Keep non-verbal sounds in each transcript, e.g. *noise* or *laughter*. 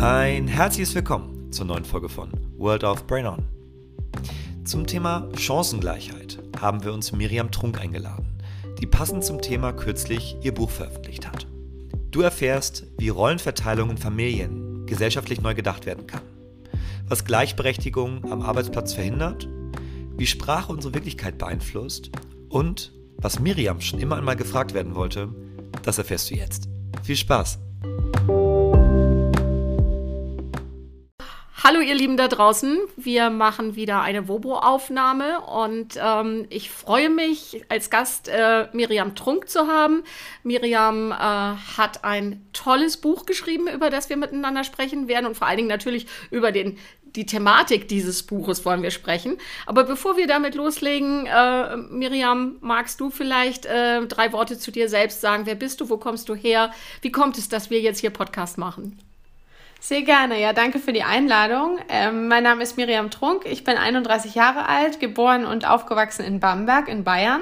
Ein herzliches Willkommen zur neuen Folge von World of Brain On. Zum Thema Chancengleichheit haben wir uns Miriam Trunk eingeladen, die passend zum Thema kürzlich ihr Buch veröffentlicht hat. Du erfährst, wie Rollenverteilung in Familien gesellschaftlich neu gedacht werden kann, was Gleichberechtigung am Arbeitsplatz verhindert, wie Sprache unsere Wirklichkeit beeinflusst und was Miriam schon immer einmal gefragt werden wollte, das erfährst du jetzt. Viel Spaß! Hallo ihr Lieben da draußen, wir machen wieder eine Wobo-Aufnahme und ähm, ich freue mich als Gast äh, Miriam Trunk zu haben. Miriam äh, hat ein tolles Buch geschrieben, über das wir miteinander sprechen werden und vor allen Dingen natürlich über den die Thematik dieses Buches wollen wir sprechen. Aber bevor wir damit loslegen, äh, Miriam, magst du vielleicht äh, drei Worte zu dir selbst sagen? Wer bist du? Wo kommst du her? Wie kommt es, dass wir jetzt hier Podcast machen? Sehr gerne, ja, danke für die Einladung. Ähm, mein Name ist Miriam Trunk, ich bin 31 Jahre alt, geboren und aufgewachsen in Bamberg in Bayern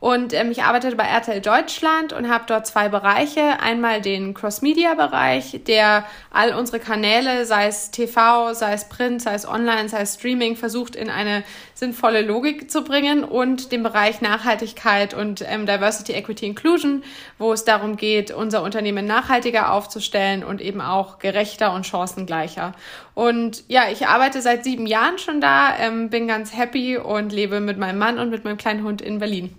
und ähm, ich arbeite bei RTL Deutschland und habe dort zwei Bereiche. Einmal den Cross-Media-Bereich, der all unsere Kanäle, sei es TV, sei es Print, sei es Online, sei es Streaming, versucht in eine sinnvolle Logik zu bringen und den Bereich Nachhaltigkeit und ähm, Diversity, Equity, Inclusion, wo es darum geht, unser Unternehmen nachhaltiger aufzustellen und eben auch gerechter und chancengleicher. Und ja, ich arbeite seit sieben Jahren schon da, ähm, bin ganz happy und lebe mit meinem Mann und mit meinem kleinen Hund in Berlin.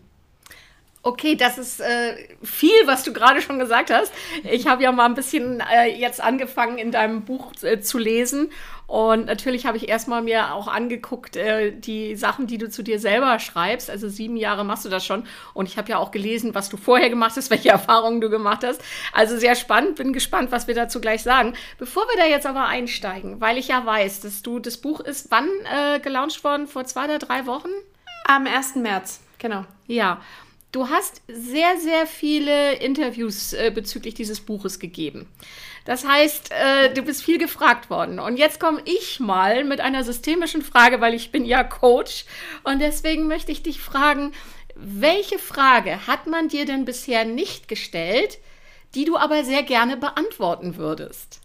Okay, das ist äh, viel, was du gerade schon gesagt hast. Ich habe ja mal ein bisschen äh, jetzt angefangen, in deinem Buch äh, zu lesen. Und natürlich habe ich erstmal mir auch angeguckt, äh, die Sachen, die du zu dir selber schreibst. Also sieben Jahre machst du das schon. Und ich habe ja auch gelesen, was du vorher gemacht hast, *laughs* welche Erfahrungen du gemacht hast. Also sehr spannend, bin gespannt, was wir dazu gleich sagen. Bevor wir da jetzt aber einsteigen, weil ich ja weiß, dass du, das Buch ist wann äh, gelauncht worden? Vor zwei oder drei Wochen? Am 1. März, genau. Ja. Du hast sehr, sehr viele Interviews äh, bezüglich dieses Buches gegeben. Das heißt, äh, du bist viel gefragt worden. Und jetzt komme ich mal mit einer systemischen Frage, weil ich bin ja Coach. Und deswegen möchte ich dich fragen, welche Frage hat man dir denn bisher nicht gestellt, die du aber sehr gerne beantworten würdest?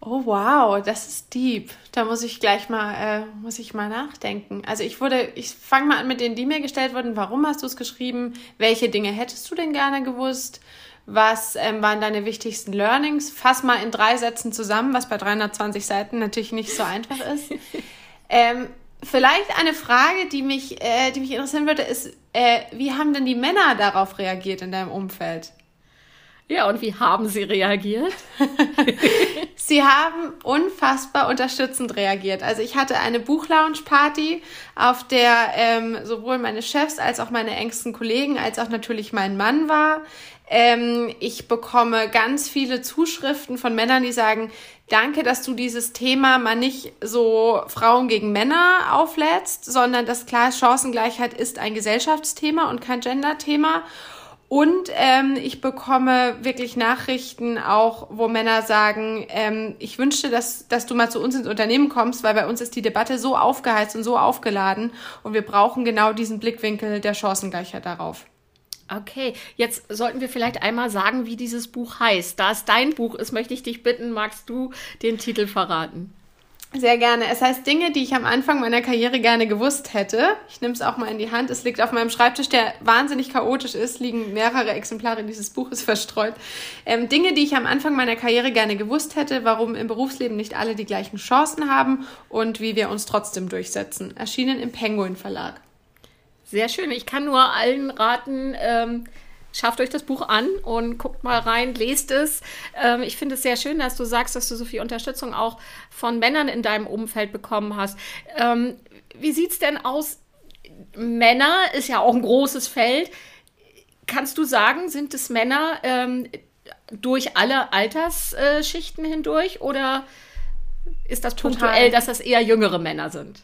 Oh wow, das ist deep. Da muss ich gleich mal, äh, muss ich mal nachdenken. Also ich wurde, ich fange mal an mit denen, die mir gestellt wurden. Warum hast du es geschrieben? Welche Dinge hättest du denn gerne gewusst? Was ähm, waren deine wichtigsten Learnings? Fass mal in drei Sätzen zusammen, was bei 320 Seiten natürlich nicht so einfach ist. *laughs* ähm, vielleicht eine Frage, die mich, äh, die mich interessieren würde, ist, äh, wie haben denn die Männer darauf reagiert in deinem Umfeld? Ja, und wie haben Sie reagiert? *laughs* Sie haben unfassbar unterstützend reagiert. Also ich hatte eine Buchlaunch-Party, auf der ähm, sowohl meine Chefs als auch meine engsten Kollegen als auch natürlich mein Mann war. Ähm, ich bekomme ganz viele Zuschriften von Männern, die sagen, danke, dass du dieses Thema mal nicht so Frauen gegen Männer auflädst, sondern dass klar Chancengleichheit ist ein Gesellschaftsthema und kein Genderthema. Und ähm, ich bekomme wirklich Nachrichten auch, wo Männer sagen, ähm, ich wünschte, dass, dass du mal zu uns ins Unternehmen kommst, weil bei uns ist die Debatte so aufgeheizt und so aufgeladen und wir brauchen genau diesen Blickwinkel der Chancengleichheit darauf. Okay, jetzt sollten wir vielleicht einmal sagen, wie dieses Buch heißt. Da es dein Buch ist, möchte ich dich bitten, magst du den Titel verraten? Sehr gerne. Es heißt Dinge, die ich am Anfang meiner Karriere gerne gewusst hätte. Ich nehme es auch mal in die Hand. Es liegt auf meinem Schreibtisch, der wahnsinnig chaotisch ist, liegen mehrere Exemplare dieses Buches verstreut. Ähm, Dinge, die ich am Anfang meiner Karriere gerne gewusst hätte, warum im Berufsleben nicht alle die gleichen Chancen haben und wie wir uns trotzdem durchsetzen. Erschienen im Penguin Verlag. Sehr schön. Ich kann nur allen raten, ähm, schafft euch das Buch an und guckt mal rein, lest es. Ähm, ich finde es sehr schön, dass du sagst, dass du so viel Unterstützung auch von Männern in deinem Umfeld bekommen hast. Ähm, wie sieht es denn aus? Männer ist ja auch ein großes Feld. Kannst du sagen, sind es Männer ähm, durch alle Altersschichten hindurch oder ist das punktuell, dass das eher jüngere Männer sind?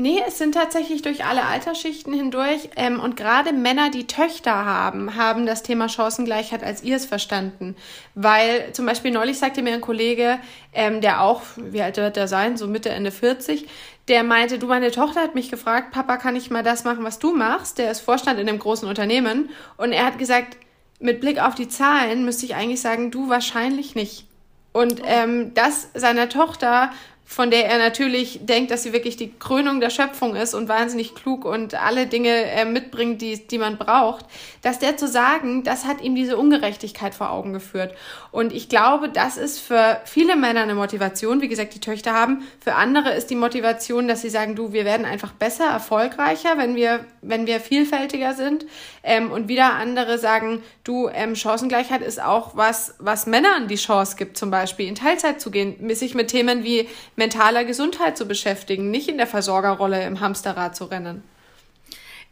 Nee, es sind tatsächlich durch alle Altersschichten hindurch. Ähm, und gerade Männer, die Töchter haben, haben das Thema Chancengleichheit als ihrs verstanden. Weil zum Beispiel neulich sagte mir ein Kollege, ähm, der auch, wie alt wird der sein, so Mitte, Ende 40, der meinte, du, meine Tochter hat mich gefragt, Papa, kann ich mal das machen, was du machst? Der ist Vorstand in einem großen Unternehmen. Und er hat gesagt, mit Blick auf die Zahlen müsste ich eigentlich sagen, du wahrscheinlich nicht. Und ähm, das seiner Tochter von der er natürlich denkt, dass sie wirklich die Krönung der Schöpfung ist und wahnsinnig klug und alle Dinge äh, mitbringt, die, die man braucht, dass der zu sagen, das hat ihm diese Ungerechtigkeit vor Augen geführt. Und ich glaube, das ist für viele Männer eine Motivation, wie gesagt, die Töchter haben. Für andere ist die Motivation, dass sie sagen, du, wir werden einfach besser, erfolgreicher, wenn wir, wenn wir vielfältiger sind. Ähm, und wieder andere sagen, du, ähm, Chancengleichheit ist auch was, was Männern die Chance gibt, zum Beispiel in Teilzeit zu gehen, sich mit Themen wie mentaler Gesundheit zu beschäftigen, nicht in der Versorgerrolle im Hamsterrad zu rennen.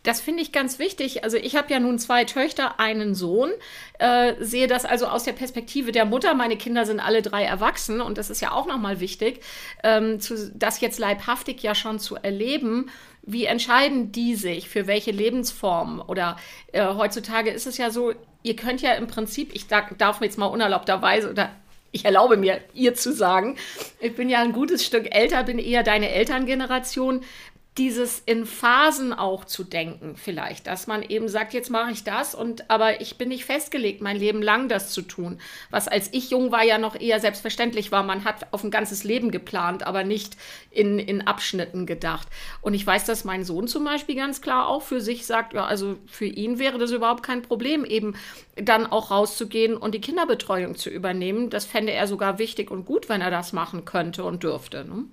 Das finde ich ganz wichtig. Also ich habe ja nun zwei Töchter, einen Sohn, äh, sehe das also aus der Perspektive der Mutter. Meine Kinder sind alle drei erwachsen und das ist ja auch nochmal wichtig, ähm, zu, das jetzt leibhaftig ja schon zu erleben. Wie entscheiden die sich für welche Lebensform? Oder äh, heutzutage ist es ja so, ihr könnt ja im Prinzip, ich darf mir jetzt mal unerlaubterweise oder ich erlaube mir, ihr zu sagen, ich bin ja ein gutes Stück älter, bin eher deine Elterngeneration dieses in Phasen auch zu denken vielleicht, dass man eben sagt, jetzt mache ich das und aber ich bin nicht festgelegt, mein Leben lang das zu tun, was als ich jung war ja noch eher selbstverständlich war, man hat auf ein ganzes Leben geplant, aber nicht in, in Abschnitten gedacht. Und ich weiß, dass mein Sohn zum Beispiel ganz klar auch für sich sagt, ja, also für ihn wäre das überhaupt kein Problem, eben dann auch rauszugehen und die Kinderbetreuung zu übernehmen. Das fände er sogar wichtig und gut, wenn er das machen könnte und dürfte. Ne?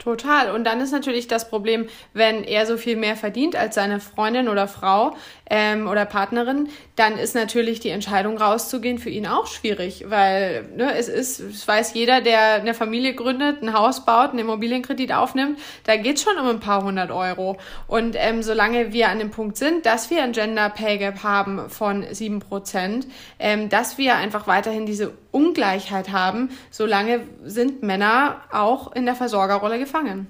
Total. Und dann ist natürlich das Problem, wenn er so viel mehr verdient als seine Freundin oder Frau ähm, oder Partnerin, dann ist natürlich die Entscheidung rauszugehen für ihn auch schwierig, weil ne, es ist, es weiß jeder, der eine Familie gründet, ein Haus baut, einen Immobilienkredit aufnimmt, da geht es schon um ein paar hundert Euro. Und ähm, solange wir an dem Punkt sind, dass wir ein Gender Pay Gap haben von sieben Prozent, ähm, dass wir einfach weiterhin diese Ungleichheit haben, solange sind Männer auch in der Versorgerrolle gefangen.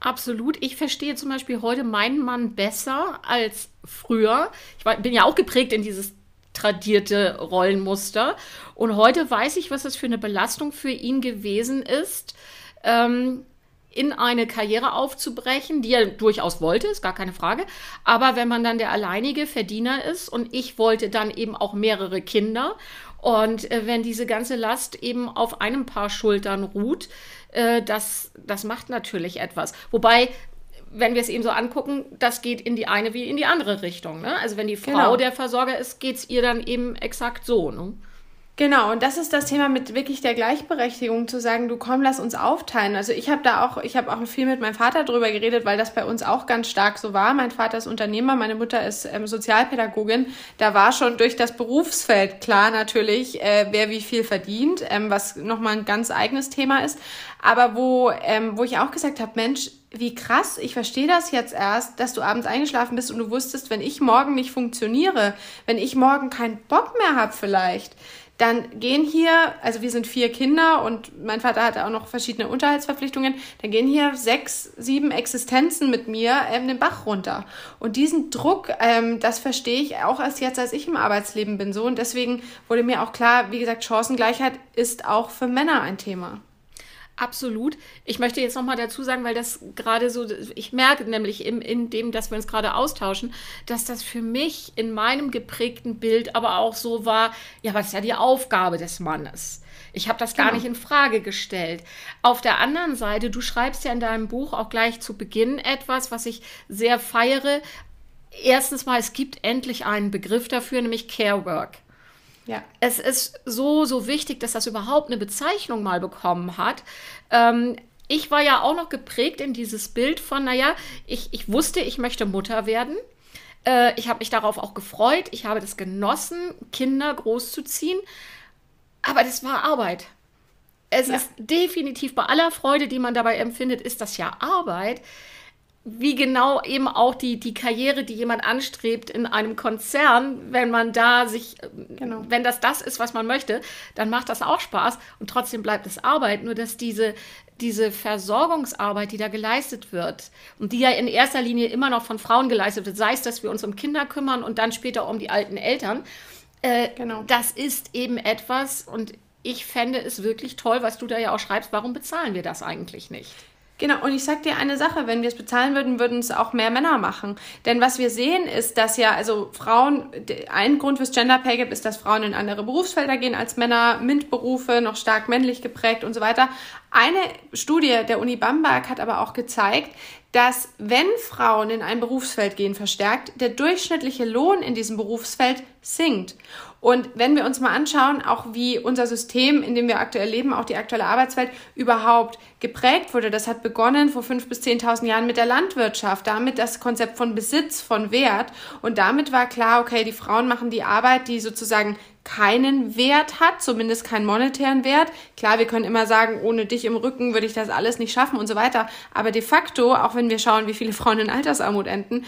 Absolut. Ich verstehe zum Beispiel heute meinen Mann besser als früher. Ich war, bin ja auch geprägt in dieses tradierte Rollenmuster. Und heute weiß ich, was das für eine Belastung für ihn gewesen ist, ähm, in eine Karriere aufzubrechen, die er durchaus wollte, ist gar keine Frage. Aber wenn man dann der alleinige Verdiener ist und ich wollte dann eben auch mehrere Kinder und äh, wenn diese ganze Last eben auf einem Paar Schultern ruht, äh, das, das macht natürlich etwas. Wobei, wenn wir es eben so angucken, das geht in die eine wie in die andere Richtung. Ne? Also wenn die Frau genau. der Versorger ist, geht es ihr dann eben exakt so. Ne? Genau, und das ist das Thema mit wirklich der Gleichberechtigung, zu sagen, du komm, lass uns aufteilen. Also ich habe da auch, ich habe auch viel mit meinem Vater drüber geredet, weil das bei uns auch ganz stark so war. Mein Vater ist Unternehmer, meine Mutter ist ähm, Sozialpädagogin. Da war schon durch das Berufsfeld klar natürlich, äh, wer wie viel verdient, ähm, was nochmal ein ganz eigenes Thema ist. Aber wo, ähm, wo ich auch gesagt habe, Mensch, wie krass, ich verstehe das jetzt erst, dass du abends eingeschlafen bist und du wusstest, wenn ich morgen nicht funktioniere, wenn ich morgen keinen Bock mehr habe vielleicht, dann gehen hier, also wir sind vier Kinder und mein Vater hatte auch noch verschiedene Unterhaltsverpflichtungen, dann gehen hier sechs, sieben Existenzen mit mir ähm, den Bach runter. Und diesen Druck, ähm, das verstehe ich auch erst jetzt, als ich im Arbeitsleben bin so. Und deswegen wurde mir auch klar, wie gesagt, Chancengleichheit ist auch für Männer ein Thema. Absolut. Ich möchte jetzt noch mal dazu sagen, weil das gerade so, ich merke nämlich in, in dem, dass wir uns gerade austauschen, dass das für mich in meinem geprägten Bild aber auch so war, ja, was ist ja die Aufgabe des Mannes? Ich habe das gar genau. nicht in Frage gestellt. Auf der anderen Seite, du schreibst ja in deinem Buch auch gleich zu Beginn etwas, was ich sehr feiere. Erstens mal, es gibt endlich einen Begriff dafür, nämlich Care Work. Ja. Es ist so, so wichtig, dass das überhaupt eine Bezeichnung mal bekommen hat. Ähm, ich war ja auch noch geprägt in dieses Bild von, naja, ich, ich wusste, ich möchte Mutter werden. Äh, ich habe mich darauf auch gefreut. Ich habe das genossen, Kinder großzuziehen. Aber das war Arbeit. Es ja. ist definitiv bei aller Freude, die man dabei empfindet, ist das ja Arbeit wie genau eben auch die, die Karriere, die jemand anstrebt in einem Konzern, wenn man da sich, genau. wenn das das ist, was man möchte, dann macht das auch Spaß und trotzdem bleibt es Arbeit. Nur dass diese, diese Versorgungsarbeit, die da geleistet wird und die ja in erster Linie immer noch von Frauen geleistet wird, sei es, dass wir uns um Kinder kümmern und dann später um die alten Eltern, äh, genau. das ist eben etwas und ich fände es wirklich toll, was du da ja auch schreibst, warum bezahlen wir das eigentlich nicht? Genau, und ich sag dir eine Sache, wenn wir es bezahlen würden, würden es auch mehr Männer machen. Denn was wir sehen ist, dass ja, also Frauen, ein Grund fürs Gender Pay Gap ist, dass Frauen in andere Berufsfelder gehen als Männer, MINT-Berufe, noch stark männlich geprägt und so weiter. Eine Studie der Uni Bamberg hat aber auch gezeigt, dass wenn Frauen in ein Berufsfeld gehen verstärkt, der durchschnittliche Lohn in diesem Berufsfeld sinkt. Und wenn wir uns mal anschauen, auch wie unser System, in dem wir aktuell leben, auch die aktuelle Arbeitswelt überhaupt geprägt wurde, das hat begonnen vor fünf bis zehntausend Jahren mit der Landwirtschaft, damit das Konzept von Besitz, von Wert. Und damit war klar, okay, die Frauen machen die Arbeit, die sozusagen keinen Wert hat, zumindest keinen monetären Wert. Klar, wir können immer sagen, ohne dich im Rücken würde ich das alles nicht schaffen und so weiter. Aber de facto, auch wenn wir schauen, wie viele Frauen in Altersarmut enden,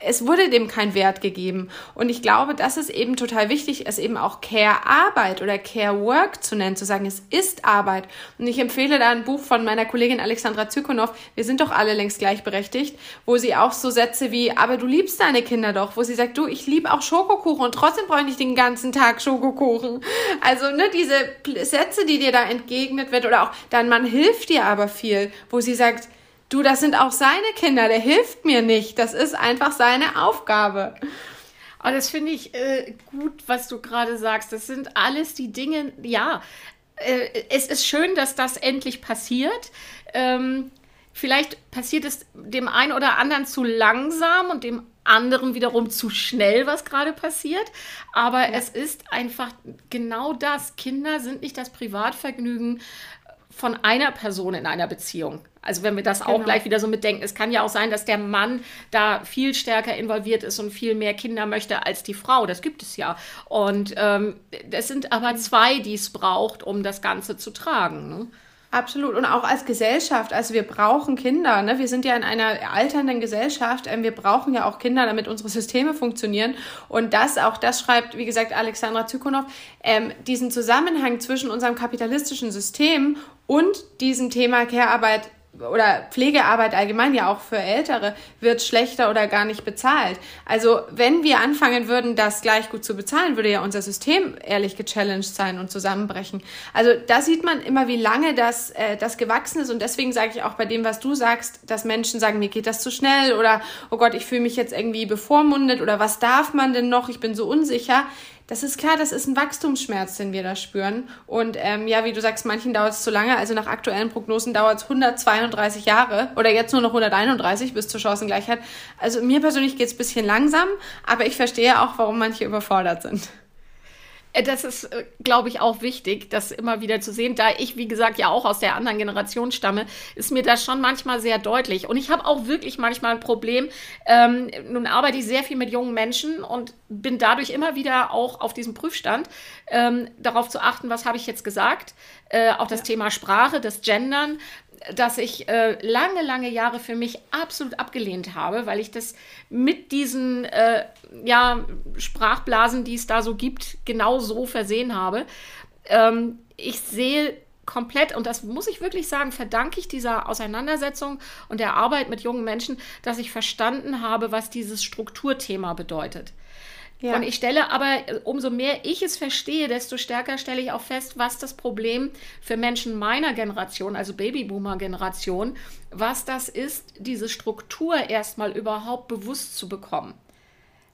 es wurde dem kein Wert gegeben. Und ich glaube, das ist eben total wichtig, es eben auch Care-Arbeit oder Care-Work zu nennen, zu sagen, es ist Arbeit. Und ich empfehle da ein Buch von meiner Kollegin Alexandra Zykonow, wir sind doch alle längst gleichberechtigt, wo sie auch so Sätze wie, aber du liebst deine Kinder doch, wo sie sagt, du, ich liebe auch Schokokuchen und trotzdem brauche ich nicht den ganzen Tag Schokokuchen. Also, ne, diese Sätze, die dir da entgegnet wird oder auch, dein Mann hilft dir aber viel, wo sie sagt, Du, das sind auch seine Kinder, der hilft mir nicht. Das ist einfach seine Aufgabe. Aber das finde ich äh, gut, was du gerade sagst. Das sind alles die Dinge, ja, äh, es ist schön, dass das endlich passiert. Ähm, vielleicht passiert es dem einen oder anderen zu langsam und dem anderen wiederum zu schnell, was gerade passiert. Aber ja. es ist einfach genau das. Kinder sind nicht das Privatvergnügen von einer Person in einer Beziehung. Also wenn wir das genau. auch gleich wieder so mitdenken, es kann ja auch sein, dass der Mann da viel stärker involviert ist und viel mehr Kinder möchte als die Frau. Das gibt es ja. Und ähm, es sind aber zwei, die es braucht, um das Ganze zu tragen. Ne? Absolut. Und auch als Gesellschaft. Also wir brauchen Kinder. Ne? Wir sind ja in einer alternden Gesellschaft. Ähm, wir brauchen ja auch Kinder, damit unsere Systeme funktionieren. Und das, auch das schreibt, wie gesagt, Alexandra Zykonow, ähm, diesen Zusammenhang zwischen unserem kapitalistischen System und diesem Thema Care-Arbeit oder Pflegearbeit allgemein ja auch für Ältere wird schlechter oder gar nicht bezahlt. Also wenn wir anfangen würden, das gleich gut zu bezahlen, würde ja unser System ehrlich gechallenged sein und zusammenbrechen. Also da sieht man immer, wie lange das, äh, das gewachsen ist und deswegen sage ich auch bei dem, was du sagst, dass Menschen sagen, mir geht das zu schnell oder oh Gott, ich fühle mich jetzt irgendwie bevormundet oder was darf man denn noch, ich bin so unsicher das ist klar, das ist ein Wachstumsschmerz, den wir da spüren. Und ähm, ja, wie du sagst, manchen dauert es zu lange. Also nach aktuellen Prognosen dauert es 132 Jahre oder jetzt nur noch 131 bis zur Chancengleichheit. Also mir persönlich geht es bisschen langsam, aber ich verstehe auch, warum manche überfordert sind. Äh, das ist, äh, glaube ich, auch wichtig, das immer wieder zu sehen. Da ich, wie gesagt, ja auch aus der anderen Generation stamme, ist mir das schon manchmal sehr deutlich. Und ich habe auch wirklich manchmal ein Problem. Ähm, nun arbeite ich sehr viel mit jungen Menschen und bin dadurch immer wieder auch auf diesem Prüfstand, ähm, darauf zu achten, was habe ich jetzt gesagt. Äh, auch das ja. Thema Sprache, das Gendern, das ich äh, lange, lange Jahre für mich absolut abgelehnt habe, weil ich das mit diesen äh, ja, Sprachblasen, die es da so gibt, genau so versehen habe. Ähm, ich sehe komplett, und das muss ich wirklich sagen, verdanke ich dieser Auseinandersetzung und der Arbeit mit jungen Menschen, dass ich verstanden habe, was dieses Strukturthema bedeutet. Ja. Und ich stelle aber, umso mehr ich es verstehe, desto stärker stelle ich auch fest, was das Problem für Menschen meiner Generation, also Babyboomer-Generation, was das ist, diese Struktur erstmal überhaupt bewusst zu bekommen.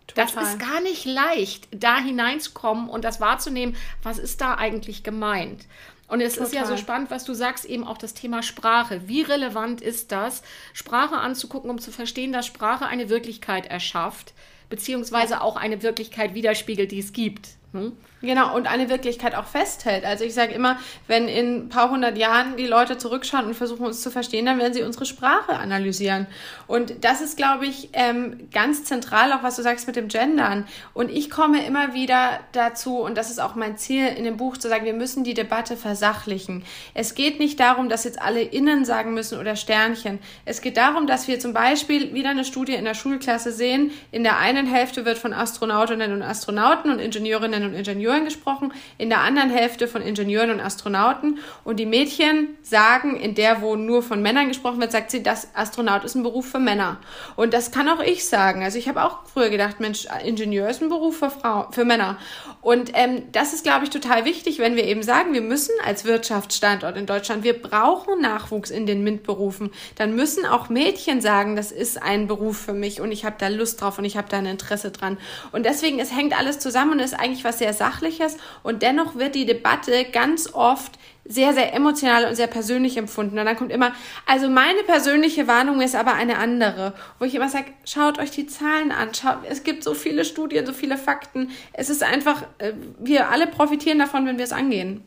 Total. Das ist gar nicht leicht, da hineinzukommen und das wahrzunehmen, was ist da eigentlich gemeint. Und es Total. ist ja so spannend, was du sagst, eben auch das Thema Sprache. Wie relevant ist das, Sprache anzugucken, um zu verstehen, dass Sprache eine Wirklichkeit erschafft, beziehungsweise auch eine Wirklichkeit widerspiegelt, die es gibt. Hm? Genau, und eine Wirklichkeit auch festhält. Also ich sage immer, wenn in ein paar hundert Jahren die Leute zurückschauen und versuchen uns zu verstehen, dann werden sie unsere Sprache analysieren. Und das ist, glaube ich, ähm, ganz zentral, auch was du sagst mit dem Gendern. Und ich komme immer wieder dazu, und das ist auch mein Ziel in dem Buch, zu sagen, wir müssen die Debatte versachlichen. Es geht nicht darum, dass jetzt alle innen sagen müssen oder Sternchen. Es geht darum, dass wir zum Beispiel wieder eine Studie in der Schulklasse sehen. In der einen Hälfte wird von Astronautinnen und Astronauten und Ingenieurinnen Ingenieurinnen und Ingenieuren gesprochen, in der anderen Hälfte von Ingenieuren und Astronauten. Und die Mädchen sagen, in der, wo nur von Männern gesprochen wird, sagt sie, das Astronaut ist ein Beruf für Männer. Und das kann auch ich sagen. Also ich habe auch früher gedacht, Mensch, Ingenieur ist ein Beruf für Frauen, für Männer. Und ähm, das ist, glaube ich, total wichtig, wenn wir eben sagen, wir müssen als Wirtschaftsstandort in Deutschland, wir brauchen Nachwuchs in den MINT-Berufen, dann müssen auch Mädchen sagen, das ist ein Beruf für mich und ich habe da Lust drauf und ich habe da ein Interesse dran. Und deswegen, es hängt alles zusammen und ist eigentlich was sehr Sachliches und dennoch wird die Debatte ganz oft sehr, sehr emotional und sehr persönlich empfunden. Und dann kommt immer, also meine persönliche Warnung ist aber eine andere, wo ich immer sage, schaut euch die Zahlen an, schaut, es gibt so viele Studien, so viele Fakten. Es ist einfach, äh, wir alle profitieren davon, wenn wir es angehen.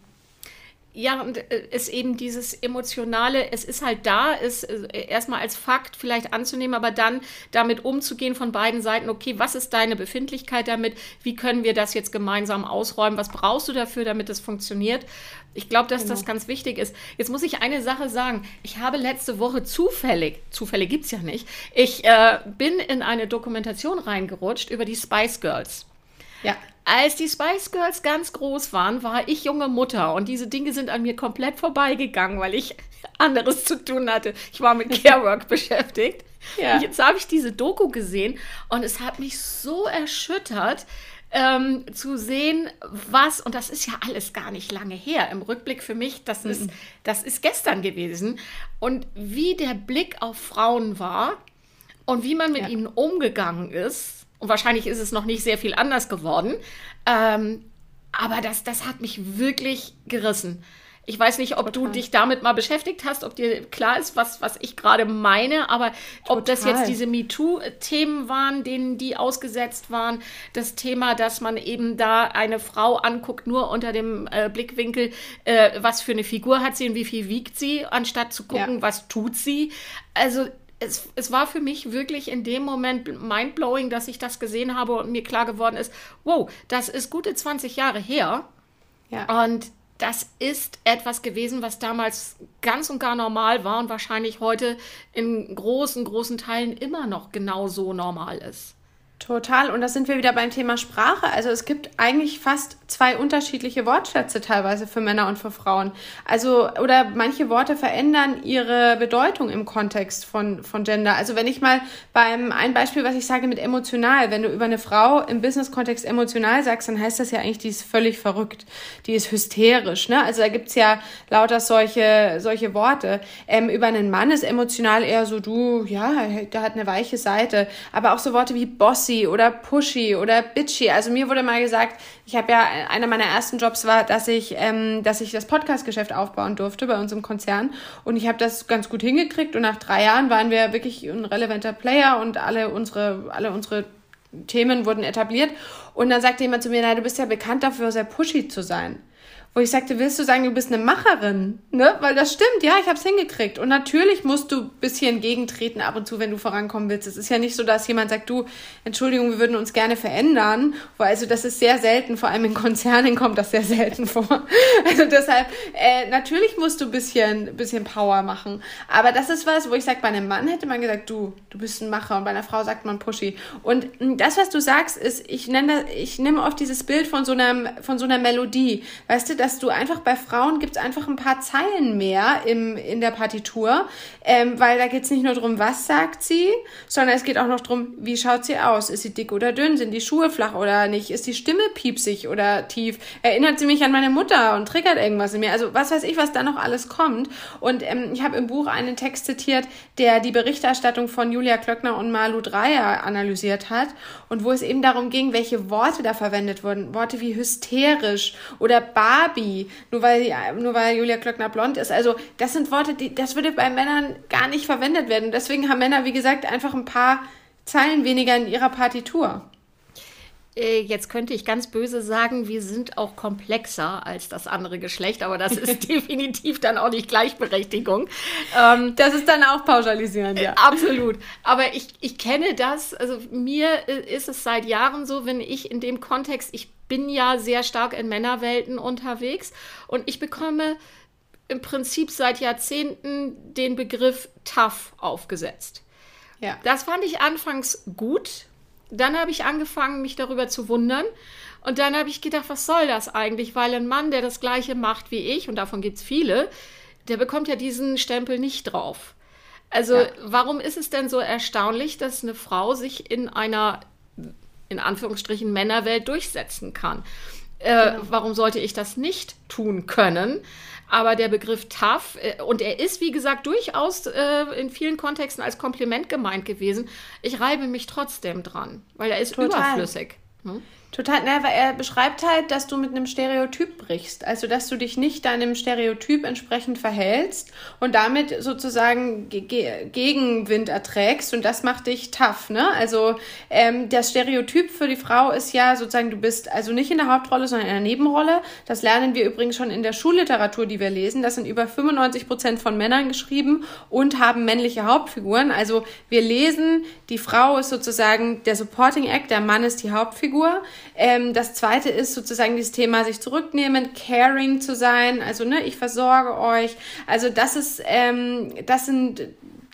Ja, und äh, es eben dieses emotionale, es ist halt da, ist äh, erstmal als Fakt vielleicht anzunehmen, aber dann damit umzugehen von beiden Seiten, okay, was ist deine Befindlichkeit damit? Wie können wir das jetzt gemeinsam ausräumen? Was brauchst du dafür, damit es funktioniert? Ich glaube, dass genau. das ganz wichtig ist. Jetzt muss ich eine Sache sagen. Ich habe letzte Woche zufällig, Zufälle gibt es ja nicht, ich äh, bin in eine Dokumentation reingerutscht über die Spice Girls. Ja. Als die Spice Girls ganz groß waren, war ich junge Mutter und diese Dinge sind an mir komplett vorbeigegangen, weil ich *laughs* anderes zu tun hatte. Ich war mit *laughs* Carework beschäftigt. Ja. Jetzt habe ich diese Doku gesehen und es hat mich so erschüttert, ähm, zu sehen, was, und das ist ja alles gar nicht lange her, im Rückblick für mich, das mhm. ist, das ist gestern gewesen, und wie der Blick auf Frauen war und wie man mit ja. ihnen umgegangen ist und wahrscheinlich ist es noch nicht sehr viel anders geworden. Ähm, aber das, das hat mich wirklich gerissen. Ich weiß nicht, ob Total. du dich damit mal beschäftigt hast, ob dir klar ist, was, was ich gerade meine, aber Total. ob das jetzt diese MeToo-Themen waren, denen die ausgesetzt waren, das Thema, dass man eben da eine Frau anguckt, nur unter dem äh, Blickwinkel, äh, was für eine Figur hat sie und wie viel wiegt sie, anstatt zu gucken, ja. was tut sie. Also es, es war für mich wirklich in dem Moment mindblowing, dass ich das gesehen habe und mir klar geworden ist, wow, das ist gute 20 Jahre her. Ja. Und das ist etwas gewesen, was damals ganz und gar normal war und wahrscheinlich heute in großen, großen Teilen immer noch genauso normal ist. Total. Und da sind wir wieder beim Thema Sprache. Also es gibt eigentlich fast zwei unterschiedliche Wortschätze teilweise für Männer und für Frauen. Also, oder manche Worte verändern ihre Bedeutung im Kontext von, von Gender. Also wenn ich mal beim, ein Beispiel, was ich sage mit emotional, wenn du über eine Frau im Business-Kontext emotional sagst, dann heißt das ja eigentlich, die ist völlig verrückt. Die ist hysterisch, ne? Also da gibt's ja lauter solche, solche Worte. Ähm, über einen Mann ist emotional eher so, du, ja, der hat eine weiche Seite. Aber auch so Worte wie bossy oder pushy oder bitchy. Also mir wurde mal gesagt, ich habe ja, einer meiner ersten Jobs war, dass ich, ähm, dass ich das Podcast-Geschäft aufbauen durfte bei uns im Konzern. Und ich habe das ganz gut hingekriegt. Und nach drei Jahren waren wir wirklich ein relevanter Player und alle unsere, alle unsere Themen wurden etabliert. Und dann sagte jemand zu mir, na, du bist ja bekannt dafür, sehr pushy zu sein wo ich sagte, willst du sagen, du bist eine Macherin? Ne? Weil das stimmt, ja, ich habe es hingekriegt. Und natürlich musst du ein bisschen gegentreten ab und zu, wenn du vorankommen willst. Es ist ja nicht so, dass jemand sagt, du, Entschuldigung, wir würden uns gerne verändern. Weil also das ist sehr selten, vor allem in Konzernen kommt das sehr selten *laughs* vor. Also deshalb, äh, natürlich musst du ein bisschen, bisschen Power machen. Aber das ist was, wo ich sage, bei einem Mann hätte man gesagt, du, du bist ein Macher. Und bei einer Frau sagt man Pushy. Und das, was du sagst, ist, ich nenne, ich nehme oft dieses Bild von so einer, von so einer Melodie. Weißt du, dass du einfach bei Frauen gibt es einfach ein paar Zeilen mehr im, in der Partitur, ähm, weil da geht es nicht nur darum, was sagt sie, sondern es geht auch noch darum, wie schaut sie aus? Ist sie dick oder dünn? Sind die Schuhe flach oder nicht? Ist die Stimme piepsig oder tief? Erinnert sie mich an meine Mutter und triggert irgendwas in mir? Also was weiß ich, was da noch alles kommt. Und ähm, ich habe im Buch einen Text zitiert, der die Berichterstattung von Julia Klöckner und Malu Dreyer analysiert hat und wo es eben darum ging, welche Worte da verwendet wurden. Worte wie hysterisch oder Barbie Barbie, nur weil, nur weil Julia Klöckner blond ist. Also das sind Worte, die, das würde bei Männern gar nicht verwendet werden. Deswegen haben Männer, wie gesagt, einfach ein paar Zeilen weniger in ihrer Partitur. Äh, jetzt könnte ich ganz böse sagen, wir sind auch komplexer als das andere Geschlecht, aber das ist *laughs* definitiv dann auch nicht Gleichberechtigung. Ähm, das ist dann auch pauschalisierend, ja. Äh, absolut. Aber ich, ich kenne das, also mir äh, ist es seit Jahren so, wenn ich in dem Kontext, ich bin ja sehr stark in Männerwelten unterwegs und ich bekomme im Prinzip seit Jahrzehnten den Begriff tough aufgesetzt. Ja. Das fand ich anfangs gut. Dann habe ich angefangen, mich darüber zu wundern Und dann habe ich gedacht, was soll das eigentlich? Weil ein Mann, der das Gleiche macht wie ich, und davon gibt es viele, der bekommt ja diesen Stempel nicht drauf. Also ja. warum ist es denn so erstaunlich, dass eine Frau sich in einer, in Anführungsstrichen, Männerwelt durchsetzen kann? Äh, genau. Warum sollte ich das nicht tun können? Aber der Begriff tough, äh, und er ist, wie gesagt, durchaus äh, in vielen Kontexten als Kompliment gemeint gewesen. Ich reibe mich trotzdem dran, weil er ist Total. überflüssig. Hm? Total, ne, weil er beschreibt halt, dass du mit einem Stereotyp brichst. Also, dass du dich nicht deinem Stereotyp entsprechend verhältst und damit sozusagen ge Gegenwind erträgst und das macht dich tough, ne? Also, ähm, das Stereotyp für die Frau ist ja sozusagen, du bist also nicht in der Hauptrolle, sondern in der Nebenrolle. Das lernen wir übrigens schon in der Schulliteratur, die wir lesen. Das sind über 95 Prozent von Männern geschrieben und haben männliche Hauptfiguren. Also, wir lesen, die Frau ist sozusagen der Supporting Act, der Mann ist die Hauptfigur. Ähm, das zweite ist sozusagen dieses Thema sich zurücknehmen, caring zu sein, also ne, ich versorge euch. Also das ist, ähm, das sind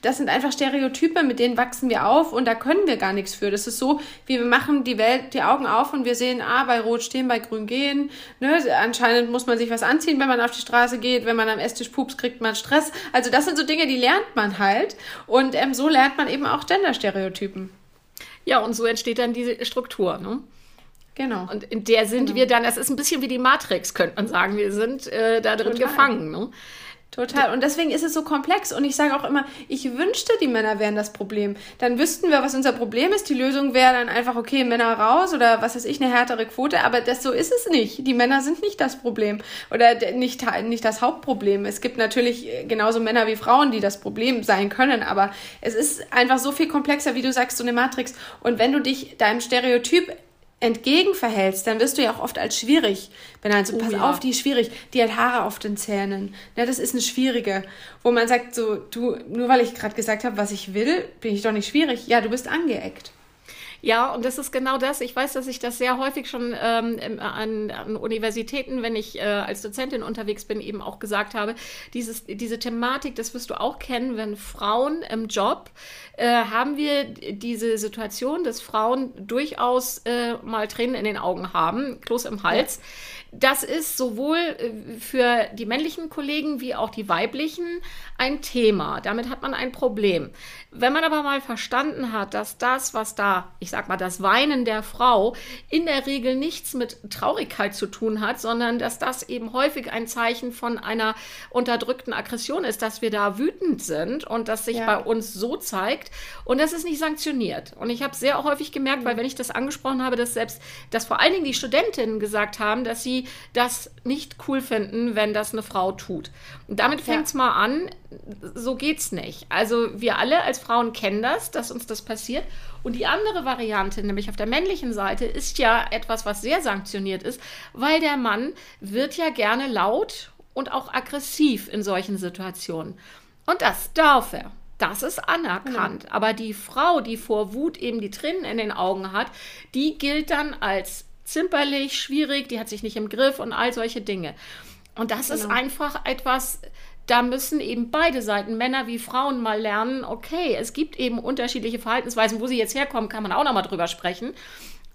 das sind einfach Stereotype, mit denen wachsen wir auf und da können wir gar nichts für. Das ist so, wie wir machen die Welt, die Augen auf und wir sehen, ah, bei Rot stehen, bei Grün gehen. Ne? Anscheinend muss man sich was anziehen, wenn man auf die Straße geht. Wenn man am Esstisch pups, kriegt man Stress. Also das sind so Dinge, die lernt man halt. Und ähm, so lernt man eben auch Genderstereotypen. Ja, und so entsteht dann diese Struktur. Ne? Genau. Und in der sind genau. wir dann, das ist ein bisschen wie die Matrix, könnte man sagen. Wir sind äh, da drin Total. gefangen. Ne? Total. Und deswegen ist es so komplex. Und ich sage auch immer, ich wünschte, die Männer wären das Problem. Dann wüssten wir, was unser Problem ist. Die Lösung wäre dann einfach, okay, Männer raus oder was weiß ich, eine härtere Quote. Aber das so ist es nicht. Die Männer sind nicht das Problem oder nicht, nicht das Hauptproblem. Es gibt natürlich äh, genauso Männer wie Frauen, die das Problem sein können. Aber es ist einfach so viel komplexer, wie du sagst, so eine Matrix. Und wenn du dich deinem Stereotyp entgegenverhältst, dann wirst du ja auch oft als schwierig benannt. So, oh, pass ja. auf, die ist schwierig. Die hat Haare auf den Zähnen. Ja, das ist eine schwierige. Wo man sagt, so, du, nur weil ich gerade gesagt habe, was ich will, bin ich doch nicht schwierig. Ja, du bist angeeckt. Ja, und das ist genau das. Ich weiß, dass ich das sehr häufig schon ähm, an, an, Universitäten, wenn ich äh, als Dozentin unterwegs bin, eben auch gesagt habe. Dieses, diese Thematik, das wirst du auch kennen, wenn Frauen im Job äh, haben wir diese Situation, dass Frauen durchaus äh, mal Tränen in den Augen haben, Kloß im Hals. Ja das ist sowohl äh, für die männlichen Kollegen wie auch die weiblichen ein Thema. Damit hat man ein Problem. Wenn man aber mal verstanden hat, dass das, was da, ich sag mal, das Weinen der Frau in der Regel nichts mit Traurigkeit zu tun hat, sondern dass das eben häufig ein Zeichen von einer unterdrückten Aggression ist, dass wir da wütend sind und das sich ja. bei uns so zeigt und das ist nicht sanktioniert. Und ich habe sehr häufig gemerkt, weil wenn ich das angesprochen habe, dass selbst, dass vor allen Dingen die Studentinnen gesagt haben, dass sie das nicht cool finden, wenn das eine Frau tut. Und damit fängt es ja. mal an, so geht's nicht. Also wir alle als Frauen kennen das, dass uns das passiert. Und die andere Variante, nämlich auf der männlichen Seite, ist ja etwas, was sehr sanktioniert ist, weil der Mann wird ja gerne laut und auch aggressiv in solchen Situationen. Und das darf er. Das ist anerkannt. Ja. Aber die Frau, die vor Wut eben die Tränen in den Augen hat, die gilt dann als zimperlich, schwierig, die hat sich nicht im Griff und all solche Dinge. Und das genau. ist einfach etwas, da müssen eben beide Seiten, Männer wie Frauen, mal lernen, okay, es gibt eben unterschiedliche Verhaltensweisen. Wo sie jetzt herkommen, kann man auch noch mal drüber sprechen.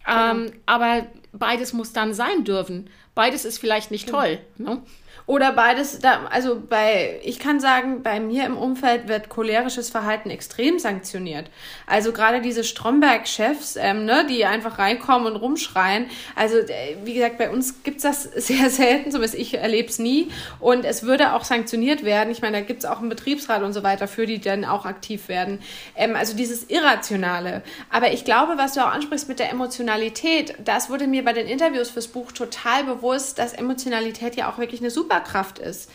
Genau. Ähm, aber beides muss dann sein dürfen. Beides ist vielleicht nicht genau. toll. Ne? Oder beides, da, also bei, ich kann sagen, bei mir im Umfeld wird cholerisches Verhalten extrem sanktioniert. Also gerade diese Stromberg-Chefs, ähm, ne, die einfach reinkommen und rumschreien. Also, äh, wie gesagt, bei uns gibt's das *laughs* sehr selten, zumindest ich erlebe es nie. Und es würde auch sanktioniert werden. Ich meine, da gibt's auch einen Betriebsrat und so weiter für, die dann auch aktiv werden. Ähm, also dieses Irrationale. Aber ich glaube, was du auch ansprichst mit der Emotionalität, das wurde mir bei den Interviews fürs Buch total bewusst, dass Emotionalität ja auch wirklich eine super Superkraft ist.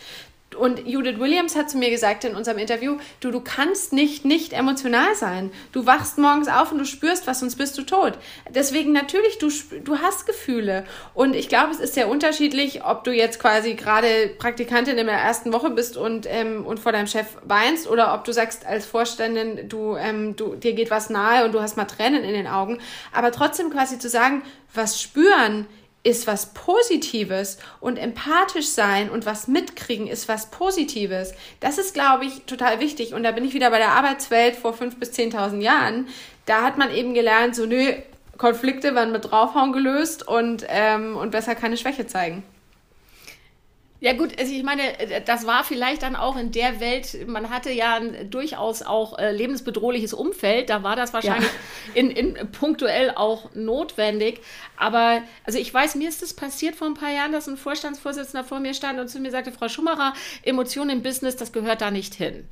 Und Judith Williams hat zu mir gesagt in unserem Interview, du, du kannst nicht nicht emotional sein. Du wachst morgens auf und du spürst was, sonst bist du tot. Deswegen natürlich, du, du hast Gefühle. Und ich glaube, es ist sehr unterschiedlich, ob du jetzt quasi gerade Praktikantin in der ersten Woche bist und, ähm, und vor deinem Chef weinst oder ob du sagst als Vorständin, du, ähm, du, dir geht was nahe und du hast mal Tränen in den Augen. Aber trotzdem quasi zu sagen, was spüren ist was Positives und empathisch sein und was mitkriegen ist was Positives. Das ist, glaube ich, total wichtig. Und da bin ich wieder bei der Arbeitswelt vor fünf bis zehntausend Jahren. Da hat man eben gelernt, so, nö, Konflikte werden mit draufhauen gelöst und, ähm, und besser keine Schwäche zeigen. Ja gut, also ich meine, äh, das war vielleicht dann auch in der Welt, man hatte ja ein durchaus auch äh, lebensbedrohliches Umfeld, da war das wahrscheinlich ja. in, in punktuell auch notwendig. Aber also ich weiß, mir ist es passiert vor ein paar Jahren, dass ein Vorstandsvorsitzender vor mir stand und zu mir sagte, Frau Schumacher, Emotionen im Business, das gehört da nicht hin.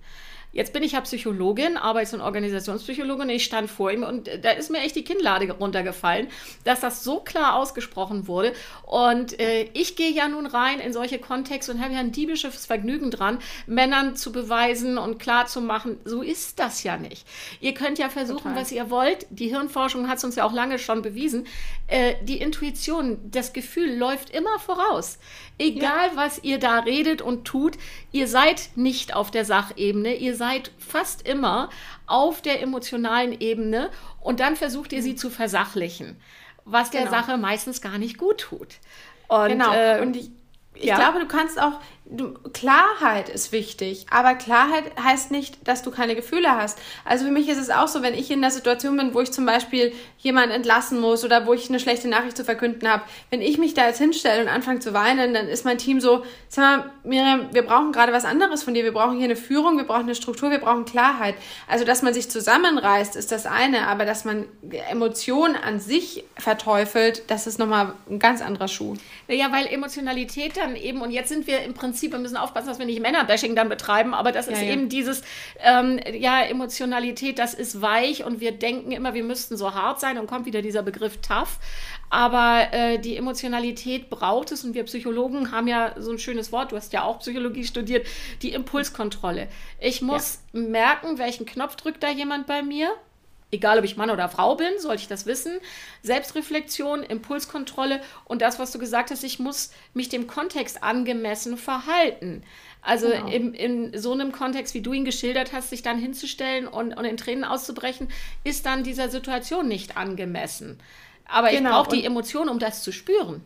Jetzt bin ich ja Psychologin, Arbeits- und Organisationspsychologin. Ich stand vor ihm und da ist mir echt die Kinnlade runtergefallen, dass das so klar ausgesprochen wurde. Und äh, ich gehe ja nun rein in solche Kontexte und habe ja ein diebisches Vergnügen dran, Männern zu beweisen und klar zu machen, so ist das ja nicht. Ihr könnt ja versuchen, Total. was ihr wollt. Die Hirnforschung hat es uns ja auch lange schon bewiesen. Äh, die Intuition, das Gefühl läuft immer voraus. Egal, ja. was ihr da redet und tut, ihr seid nicht auf der Sachebene, ihr seid fast immer auf der emotionalen Ebene und dann versucht ihr sie zu versachlichen, was der genau. Sache meistens gar nicht gut tut. Und, genau. Äh, und ich, ich ja. glaube, du kannst auch du, Klarheit ist wichtig, aber Klarheit heißt nicht, dass du keine Gefühle hast. Also für mich ist es auch so, wenn ich in der Situation bin, wo ich zum Beispiel jemanden entlassen muss oder wo ich eine schlechte Nachricht zu verkünden habe, wenn ich mich da jetzt hinstelle und anfange zu weinen, dann ist mein Team so, sag mal, Miriam, wir brauchen gerade was anderes von dir, wir brauchen hier eine Führung, wir brauchen eine Struktur, wir brauchen Klarheit. Also, dass man sich zusammenreißt, ist das eine, aber dass man Emotionen an sich verteufelt, das ist nochmal ein ganz anderer Schuh. Ja, weil Emotionalität dann eben, und jetzt sind wir im Prinzip Prinzip, wir müssen aufpassen, dass wir nicht Männerbashing dann betreiben, aber das ist ja, ja. eben dieses, ähm, ja, Emotionalität, das ist weich und wir denken immer, wir müssten so hart sein und kommt wieder dieser Begriff tough. Aber äh, die Emotionalität braucht es und wir Psychologen haben ja so ein schönes Wort, du hast ja auch Psychologie studiert, die Impulskontrolle. Ich muss ja. merken, welchen Knopf drückt da jemand bei mir egal ob ich Mann oder Frau bin, sollte ich das wissen. Selbstreflexion, Impulskontrolle und das, was du gesagt hast, ich muss mich dem Kontext angemessen verhalten. Also genau. im, in so einem Kontext, wie du ihn geschildert hast, sich dann hinzustellen und, und in Tränen auszubrechen, ist dann dieser Situation nicht angemessen. Aber genau. ich brauche die Emotion, um das zu spüren.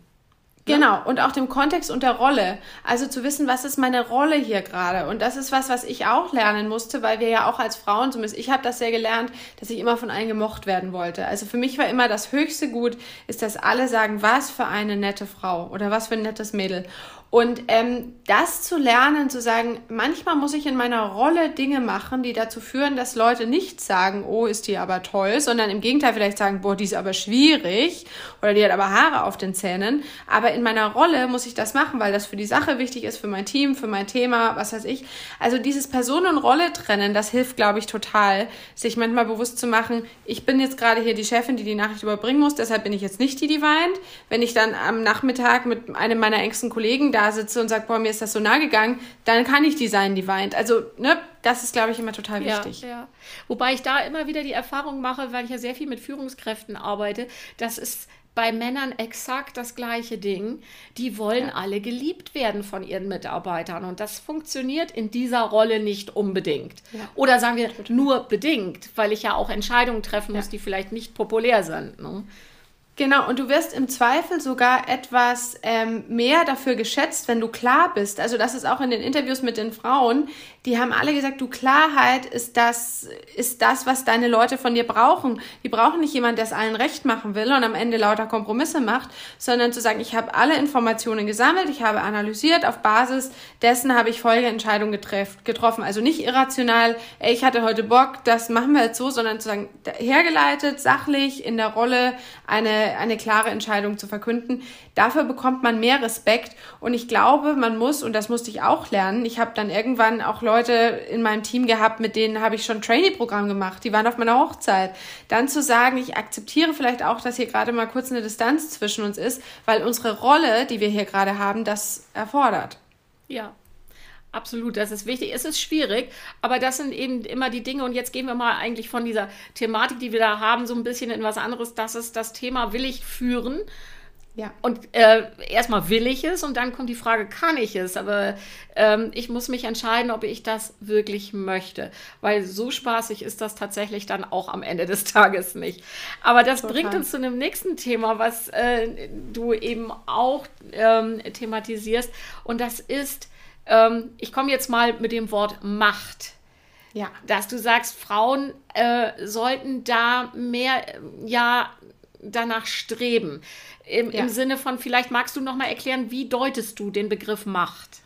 Genau, und auch dem Kontext und der Rolle. Also zu wissen, was ist meine Rolle hier gerade. Und das ist was, was ich auch lernen musste, weil wir ja auch als Frauen, zumindest ich habe das sehr gelernt, dass ich immer von allen gemocht werden wollte. Also für mich war immer das höchste Gut, ist, dass alle sagen, was für eine nette Frau oder was für ein nettes Mädel. Und ähm, das zu lernen, zu sagen, manchmal muss ich in meiner Rolle Dinge machen, die dazu führen, dass Leute nicht sagen, oh, ist die aber toll, sondern im Gegenteil vielleicht sagen, boah, die ist aber schwierig oder die hat aber Haare auf den Zähnen. Aber in meiner Rolle muss ich das machen, weil das für die Sache wichtig ist, für mein Team, für mein Thema, was weiß ich. Also dieses Person- und Rolle trennen, das hilft, glaube ich, total, sich manchmal bewusst zu machen, ich bin jetzt gerade hier die Chefin, die die Nachricht überbringen muss, deshalb bin ich jetzt nicht die, die weint. Wenn ich dann am Nachmittag mit einem meiner engsten Kollegen da sitze und sage, boah, mir ist das so nah gegangen, dann kann ich die sein, die weint. Also, ne, das ist, glaube ich, immer total wichtig. Ja, ja. Wobei ich da immer wieder die Erfahrung mache, weil ich ja sehr viel mit Führungskräften arbeite, dass es bei Männern exakt das gleiche Ding. Die wollen ja. alle geliebt werden von ihren Mitarbeitern. Und das funktioniert in dieser Rolle nicht unbedingt. Ja. Oder sagen wir nur bedingt, weil ich ja auch Entscheidungen treffen muss, die vielleicht nicht populär sind. Ne? Genau, und du wirst im Zweifel sogar etwas ähm, mehr dafür geschätzt, wenn du klar bist. Also das ist auch in den Interviews mit den Frauen, die haben alle gesagt, du Klarheit ist das, ist das, was deine Leute von dir brauchen. Die brauchen nicht jemand, der es allen recht machen will und am Ende lauter Kompromisse macht, sondern zu sagen, ich habe alle Informationen gesammelt, ich habe analysiert, auf Basis dessen habe ich Folgeentscheidungen getroffen. Also nicht irrational, ey, ich hatte heute Bock, das machen wir jetzt so, sondern zu sagen, hergeleitet, sachlich, in der Rolle eine eine, klare Entscheidung zu verkünden. Dafür bekommt man mehr Respekt und ich glaube, man muss, und das musste ich auch lernen, ich habe dann irgendwann auch Leute in meinem Team gehabt, mit denen habe ich schon Trainee-Programm gemacht, die waren auf meiner Hochzeit. Dann zu sagen, ich akzeptiere vielleicht auch, dass hier gerade mal kurz eine Distanz zwischen uns ist, weil unsere Rolle, die wir hier gerade haben, das erfordert. Ja, Absolut, das ist wichtig. Es ist schwierig, aber das sind eben immer die Dinge. Und jetzt gehen wir mal eigentlich von dieser Thematik, die wir da haben, so ein bisschen in was anderes. Das ist das Thema, will ich führen? Ja. Und äh, erstmal will ich es und dann kommt die Frage, kann ich es? Aber ähm, ich muss mich entscheiden, ob ich das wirklich möchte. Weil so spaßig ist das tatsächlich dann auch am Ende des *laughs* Tages nicht. Aber das Total. bringt uns zu einem nächsten Thema, was äh, du eben auch ähm, thematisierst. Und das ist, ähm, ich komme jetzt mal mit dem Wort Macht. Ja. Dass du sagst, Frauen äh, sollten da mehr, ja, danach streben. Im, ja. im Sinne von, vielleicht magst du noch mal erklären, wie deutest du den Begriff Macht?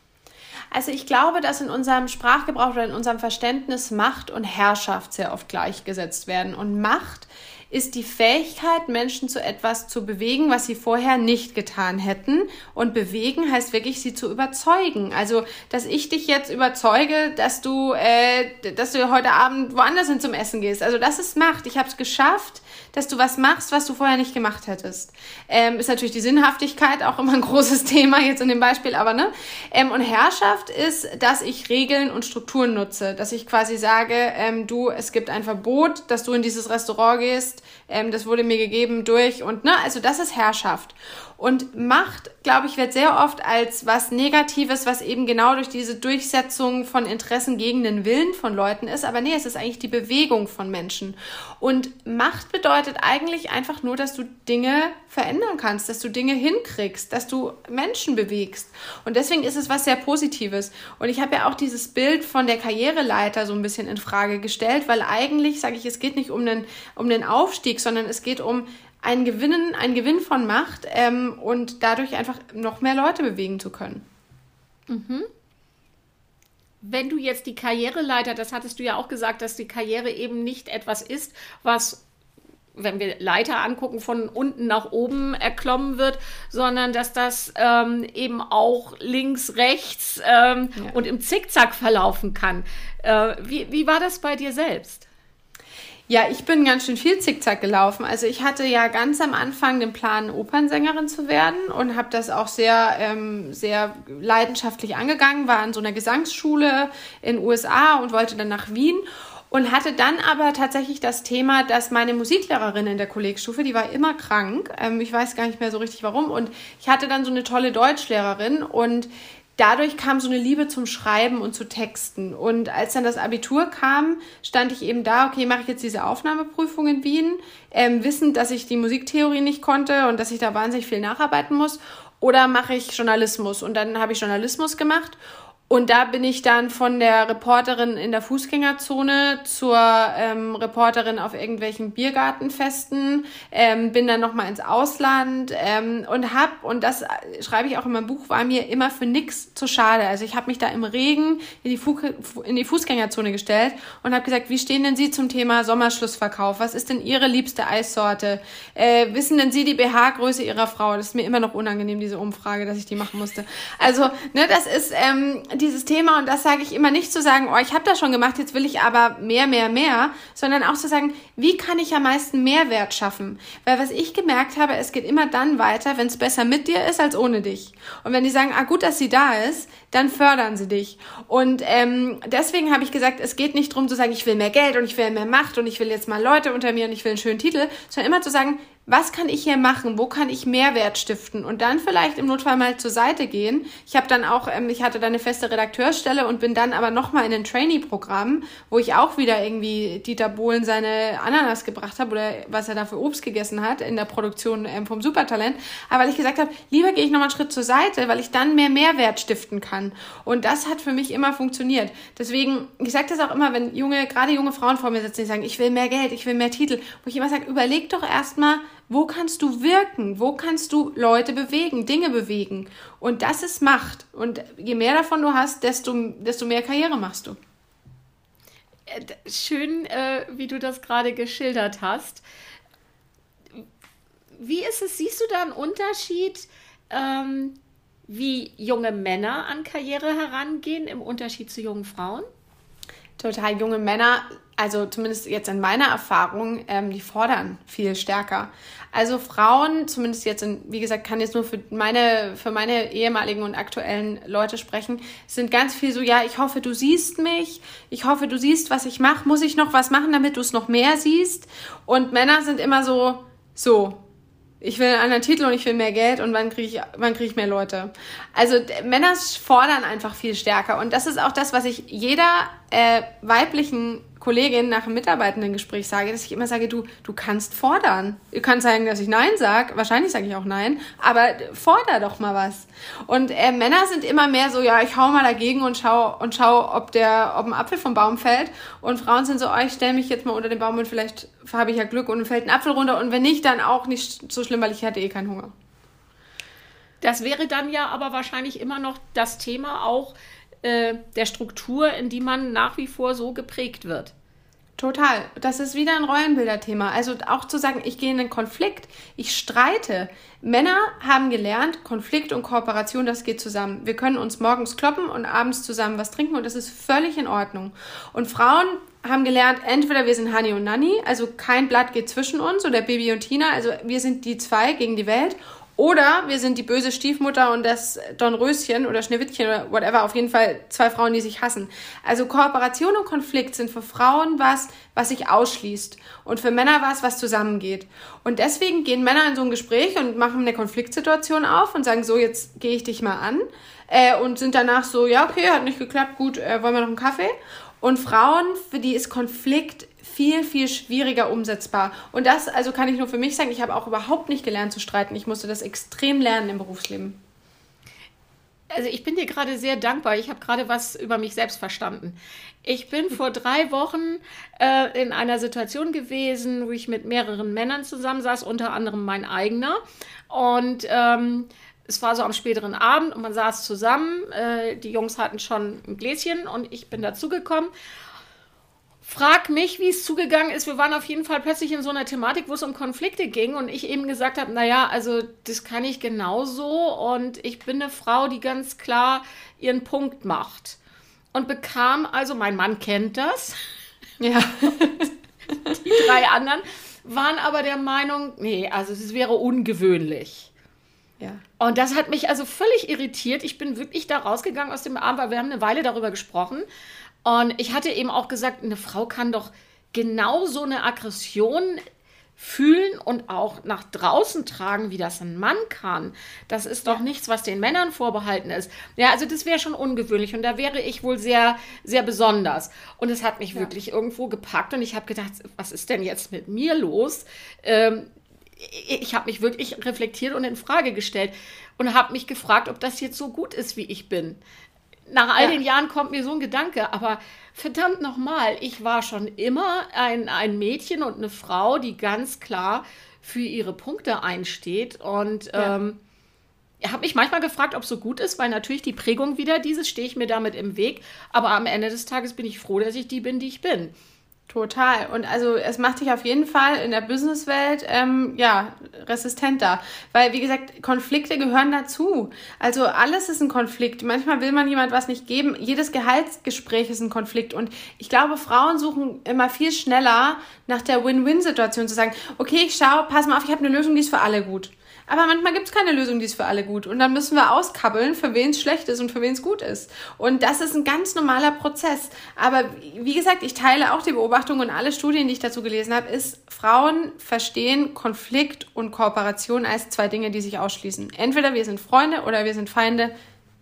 Also ich glaube, dass in unserem Sprachgebrauch oder in unserem Verständnis Macht und Herrschaft sehr oft gleichgesetzt werden. Und Macht ist die Fähigkeit, Menschen zu etwas zu bewegen, was sie vorher nicht getan hätten. Und bewegen heißt wirklich, sie zu überzeugen. Also, dass ich dich jetzt überzeuge, dass du, äh, dass du heute Abend woanders hin zum Essen gehst. Also, das ist Macht. Ich habe es geschafft, dass du was machst, was du vorher nicht gemacht hättest. Ähm, ist natürlich die Sinnhaftigkeit auch immer ein *laughs* großes Thema jetzt in dem Beispiel, aber ne? Ähm, und Herrschaft ist, dass ich Regeln und Strukturen nutze, dass ich quasi sage, ähm, du, es gibt ein Verbot, dass du in dieses Restaurant gehst, ähm, das wurde mir gegeben durch und ne, also das ist Herrschaft. Und Macht, glaube ich, wird sehr oft als was Negatives, was eben genau durch diese Durchsetzung von Interessen gegen den Willen von Leuten ist. Aber nee, es ist eigentlich die Bewegung von Menschen. Und Macht bedeutet eigentlich einfach nur, dass du Dinge verändern kannst, dass du Dinge hinkriegst, dass du Menschen bewegst. Und deswegen ist es was sehr Positives. Und ich habe ja auch dieses Bild von der Karriereleiter so ein bisschen in Frage gestellt, weil eigentlich, sage ich, es geht nicht um den, um den Aufstieg, sondern es geht um ein Gewinnen, ein Gewinn von Macht ähm, und dadurch einfach noch mehr Leute bewegen zu können. Mhm. Wenn du jetzt die Karriereleiter, das hattest du ja auch gesagt, dass die Karriere eben nicht etwas ist, was wenn wir Leiter angucken, von unten nach oben erklommen wird, sondern dass das ähm, eben auch links, rechts ähm, ja. und im Zickzack verlaufen kann. Äh, wie, wie war das bei dir selbst? Ja, ich bin ganz schön viel Zickzack gelaufen. Also ich hatte ja ganz am Anfang den Plan, Opernsängerin zu werden und habe das auch sehr, ähm, sehr leidenschaftlich angegangen, war in so einer Gesangsschule in den USA und wollte dann nach Wien und hatte dann aber tatsächlich das Thema, dass meine Musiklehrerin in der Kollegstufe, die war immer krank. Ähm, ich weiß gar nicht mehr so richtig warum. Und ich hatte dann so eine tolle Deutschlehrerin und dadurch kam so eine Liebe zum Schreiben und zu Texten. Und als dann das Abitur kam, stand ich eben da, okay, mache ich jetzt diese Aufnahmeprüfung in Wien, ähm, wissend, dass ich die Musiktheorie nicht konnte und dass ich da wahnsinnig viel nacharbeiten muss. Oder mache ich Journalismus? Und dann habe ich Journalismus gemacht und da bin ich dann von der Reporterin in der Fußgängerzone zur ähm, Reporterin auf irgendwelchen Biergartenfesten, ähm, bin dann nochmal ins Ausland ähm, und hab, und das schreibe ich auch in meinem Buch, war mir immer für nix zu schade. Also ich habe mich da im Regen in die, Fu in die Fußgängerzone gestellt und habe gesagt, wie stehen denn Sie zum Thema Sommerschlussverkauf? Was ist denn Ihre liebste Eissorte? Äh, wissen denn Sie die BH-Größe Ihrer Frau? Das ist mir immer noch unangenehm, diese Umfrage, dass ich die machen musste. Also, ne, das ist... Ähm, dieses Thema, und das sage ich immer nicht zu sagen, oh, ich habe das schon gemacht, jetzt will ich aber mehr, mehr, mehr, sondern auch zu sagen, wie kann ich am meisten Mehrwert schaffen? Weil was ich gemerkt habe, es geht immer dann weiter, wenn es besser mit dir ist als ohne dich. Und wenn die sagen, ah gut, dass sie da ist, dann fördern sie dich. Und ähm, deswegen habe ich gesagt, es geht nicht darum zu sagen, ich will mehr Geld und ich will mehr Macht und ich will jetzt mal Leute unter mir und ich will einen schönen Titel, sondern immer zu sagen, was kann ich hier machen? Wo kann ich Mehrwert stiften? Und dann vielleicht im Notfall mal zur Seite gehen. Ich habe dann auch, ähm, ich hatte dann eine feste Redakteursstelle und bin dann aber nochmal in ein Trainee-Programm, wo ich auch wieder irgendwie Dieter Bohlen seine Ananas gebracht habe oder was er da für Obst gegessen hat in der Produktion ähm, vom Supertalent. Aber weil ich gesagt habe, lieber gehe ich nochmal einen Schritt zur Seite, weil ich dann mehr Mehrwert stiften kann. Und das hat für mich immer funktioniert. Deswegen, ich sage das auch immer, wenn junge, gerade junge Frauen vor mir sitzen, die sagen, ich will mehr Geld, ich will mehr Titel, wo ich immer sage, überleg doch erstmal, wo kannst du wirken? Wo kannst du Leute bewegen, Dinge bewegen? Und das ist Macht. Und je mehr davon du hast, desto, desto mehr Karriere machst du. Äh, schön, äh, wie du das gerade geschildert hast. Wie ist es? Siehst du da einen Unterschied, ähm, wie junge Männer an Karriere herangehen im Unterschied zu jungen Frauen? Total junge Männer also zumindest jetzt in meiner Erfahrung, ähm, die fordern viel stärker. Also Frauen, zumindest jetzt in, wie gesagt, kann jetzt nur für meine, für meine ehemaligen und aktuellen Leute sprechen, sind ganz viel so, ja, ich hoffe, du siehst mich, ich hoffe, du siehst, was ich mache, muss ich noch was machen, damit du es noch mehr siehst? Und Männer sind immer so, so, ich will einen anderen Titel und ich will mehr Geld und wann kriege ich, wann ich mehr Leute. Also Männer fordern einfach viel stärker und das ist auch das, was ich jeder äh, weiblichen Kollegin nach einem Mitarbeitendengespräch sage, dass ich immer sage, du, du kannst fordern. Du kannst sagen, dass ich Nein sage. Wahrscheinlich sage ich auch Nein. Aber forder doch mal was. Und äh, Männer sind immer mehr so, ja, ich hau mal dagegen und schau, und schau, ob der, ob ein Apfel vom Baum fällt. Und Frauen sind so, oh, ich stelle mich jetzt mal unter den Baum und vielleicht habe ich ja Glück und fällt ein Apfel runter. Und wenn nicht, dann auch nicht so schlimm, weil ich hatte eh keinen Hunger. Das wäre dann ja aber wahrscheinlich immer noch das Thema auch äh, der Struktur, in die man nach wie vor so geprägt wird. Total. Das ist wieder ein Rollenbilderthema. Also auch zu sagen, ich gehe in einen Konflikt, ich streite. Männer haben gelernt, Konflikt und Kooperation, das geht zusammen. Wir können uns morgens kloppen und abends zusammen was trinken und das ist völlig in Ordnung. Und Frauen haben gelernt, entweder wir sind Hani und Nanny, also kein Blatt geht zwischen uns, oder Baby und Tina, also wir sind die zwei gegen die Welt, oder wir sind die böse Stiefmutter und das Dornröschen oder Schneewittchen oder whatever. Auf jeden Fall zwei Frauen, die sich hassen. Also Kooperation und Konflikt sind für Frauen was, was sich ausschließt. Und für Männer was, was zusammengeht. Und deswegen gehen Männer in so ein Gespräch und machen eine Konfliktsituation auf und sagen so, jetzt gehe ich dich mal an. Äh, und sind danach so, ja, okay, hat nicht geklappt, gut, äh, wollen wir noch einen Kaffee? Und Frauen, für die ist Konflikt viel, viel schwieriger umsetzbar. Und das, also kann ich nur für mich sagen, ich habe auch überhaupt nicht gelernt zu streiten. Ich musste das extrem lernen im Berufsleben. Also ich bin dir gerade sehr dankbar. Ich habe gerade was über mich selbst verstanden. Ich bin vor drei Wochen äh, in einer Situation gewesen, wo ich mit mehreren Männern zusammensaß, unter anderem mein eigener. Und ähm, es war so am späteren Abend und man saß zusammen. Äh, die Jungs hatten schon ein Gläschen und ich bin dazugekommen. Frag mich, wie es zugegangen ist. Wir waren auf jeden Fall plötzlich in so einer Thematik, wo es um Konflikte ging und ich eben gesagt habe, naja, also das kann ich genauso und ich bin eine Frau, die ganz klar ihren Punkt macht. Und bekam, also mein Mann kennt das. Ja. *laughs* die drei anderen waren aber der Meinung, nee, also es wäre ungewöhnlich. Ja. Und das hat mich also völlig irritiert. Ich bin wirklich da rausgegangen aus dem Abend, weil wir haben eine Weile darüber gesprochen. Und ich hatte eben auch gesagt, eine Frau kann doch genau so eine Aggression fühlen und auch nach draußen tragen, wie das ein Mann kann. Das ist doch nichts, was den Männern vorbehalten ist. Ja, also das wäre schon ungewöhnlich und da wäre ich wohl sehr, sehr besonders. Und es hat mich ja. wirklich irgendwo gepackt und ich habe gedacht, was ist denn jetzt mit mir los? Ähm, ich habe mich wirklich reflektiert und in Frage gestellt und habe mich gefragt, ob das jetzt so gut ist, wie ich bin nach all ja. den Jahren kommt mir so ein Gedanke, aber verdammt nochmal, ich war schon immer ein, ein Mädchen und eine Frau, die ganz klar für ihre Punkte einsteht. Und ja. ähm, habe mich manchmal gefragt, ob es so gut ist, weil natürlich die Prägung wieder dieses, stehe ich mir damit im Weg. Aber am Ende des Tages bin ich froh, dass ich die bin, die ich bin. Total. Und also es macht dich auf jeden Fall in der Businesswelt ähm, ja resistenter, weil wie gesagt Konflikte gehören dazu. Also alles ist ein Konflikt. Manchmal will man jemand was nicht geben. Jedes Gehaltsgespräch ist ein Konflikt. Und ich glaube, Frauen suchen immer viel schneller nach der Win-Win-Situation zu sagen: Okay, ich schau, pass mal auf, ich habe eine Lösung, die ist für alle gut. Aber manchmal gibt es keine Lösung, die ist für alle gut. Und dann müssen wir auskabbeln, für wen es schlecht ist und für wen es gut ist. Und das ist ein ganz normaler Prozess. Aber wie gesagt, ich teile auch die Beobachtung und alle Studien, die ich dazu gelesen habe, ist, Frauen verstehen Konflikt und Kooperation als zwei Dinge, die sich ausschließen. Entweder wir sind Freunde oder wir sind Feinde.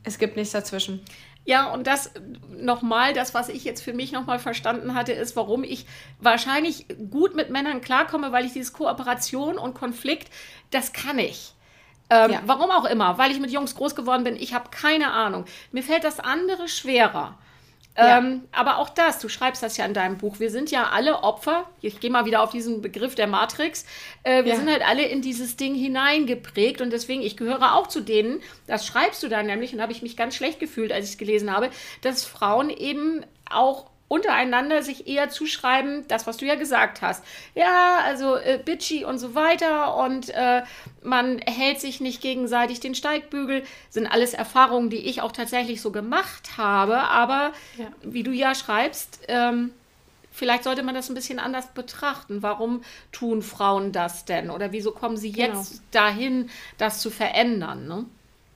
Es gibt nichts dazwischen. Ja, und das nochmal, das, was ich jetzt für mich nochmal verstanden hatte, ist, warum ich wahrscheinlich gut mit Männern klarkomme, weil ich dieses Kooperation und Konflikt, das kann ich. Ähm, ja. Warum auch immer, weil ich mit Jungs groß geworden bin, ich habe keine Ahnung. Mir fällt das andere schwerer. Ja. Ähm, aber auch das, du schreibst das ja in deinem Buch, wir sind ja alle Opfer, ich gehe mal wieder auf diesen Begriff der Matrix, äh, wir ja. sind halt alle in dieses Ding hineingeprägt und deswegen, ich gehöre auch zu denen, das schreibst du da nämlich und habe ich mich ganz schlecht gefühlt, als ich es gelesen habe, dass Frauen eben auch untereinander sich eher zuschreiben, das, was du ja gesagt hast. Ja, also äh, bitchy und so weiter und äh, man hält sich nicht gegenseitig den Steigbügel, sind alles Erfahrungen, die ich auch tatsächlich so gemacht habe, aber ja. wie du ja schreibst, ähm, vielleicht sollte man das ein bisschen anders betrachten. Warum tun Frauen das denn? Oder wieso kommen sie genau. jetzt dahin, das zu verändern? Ne?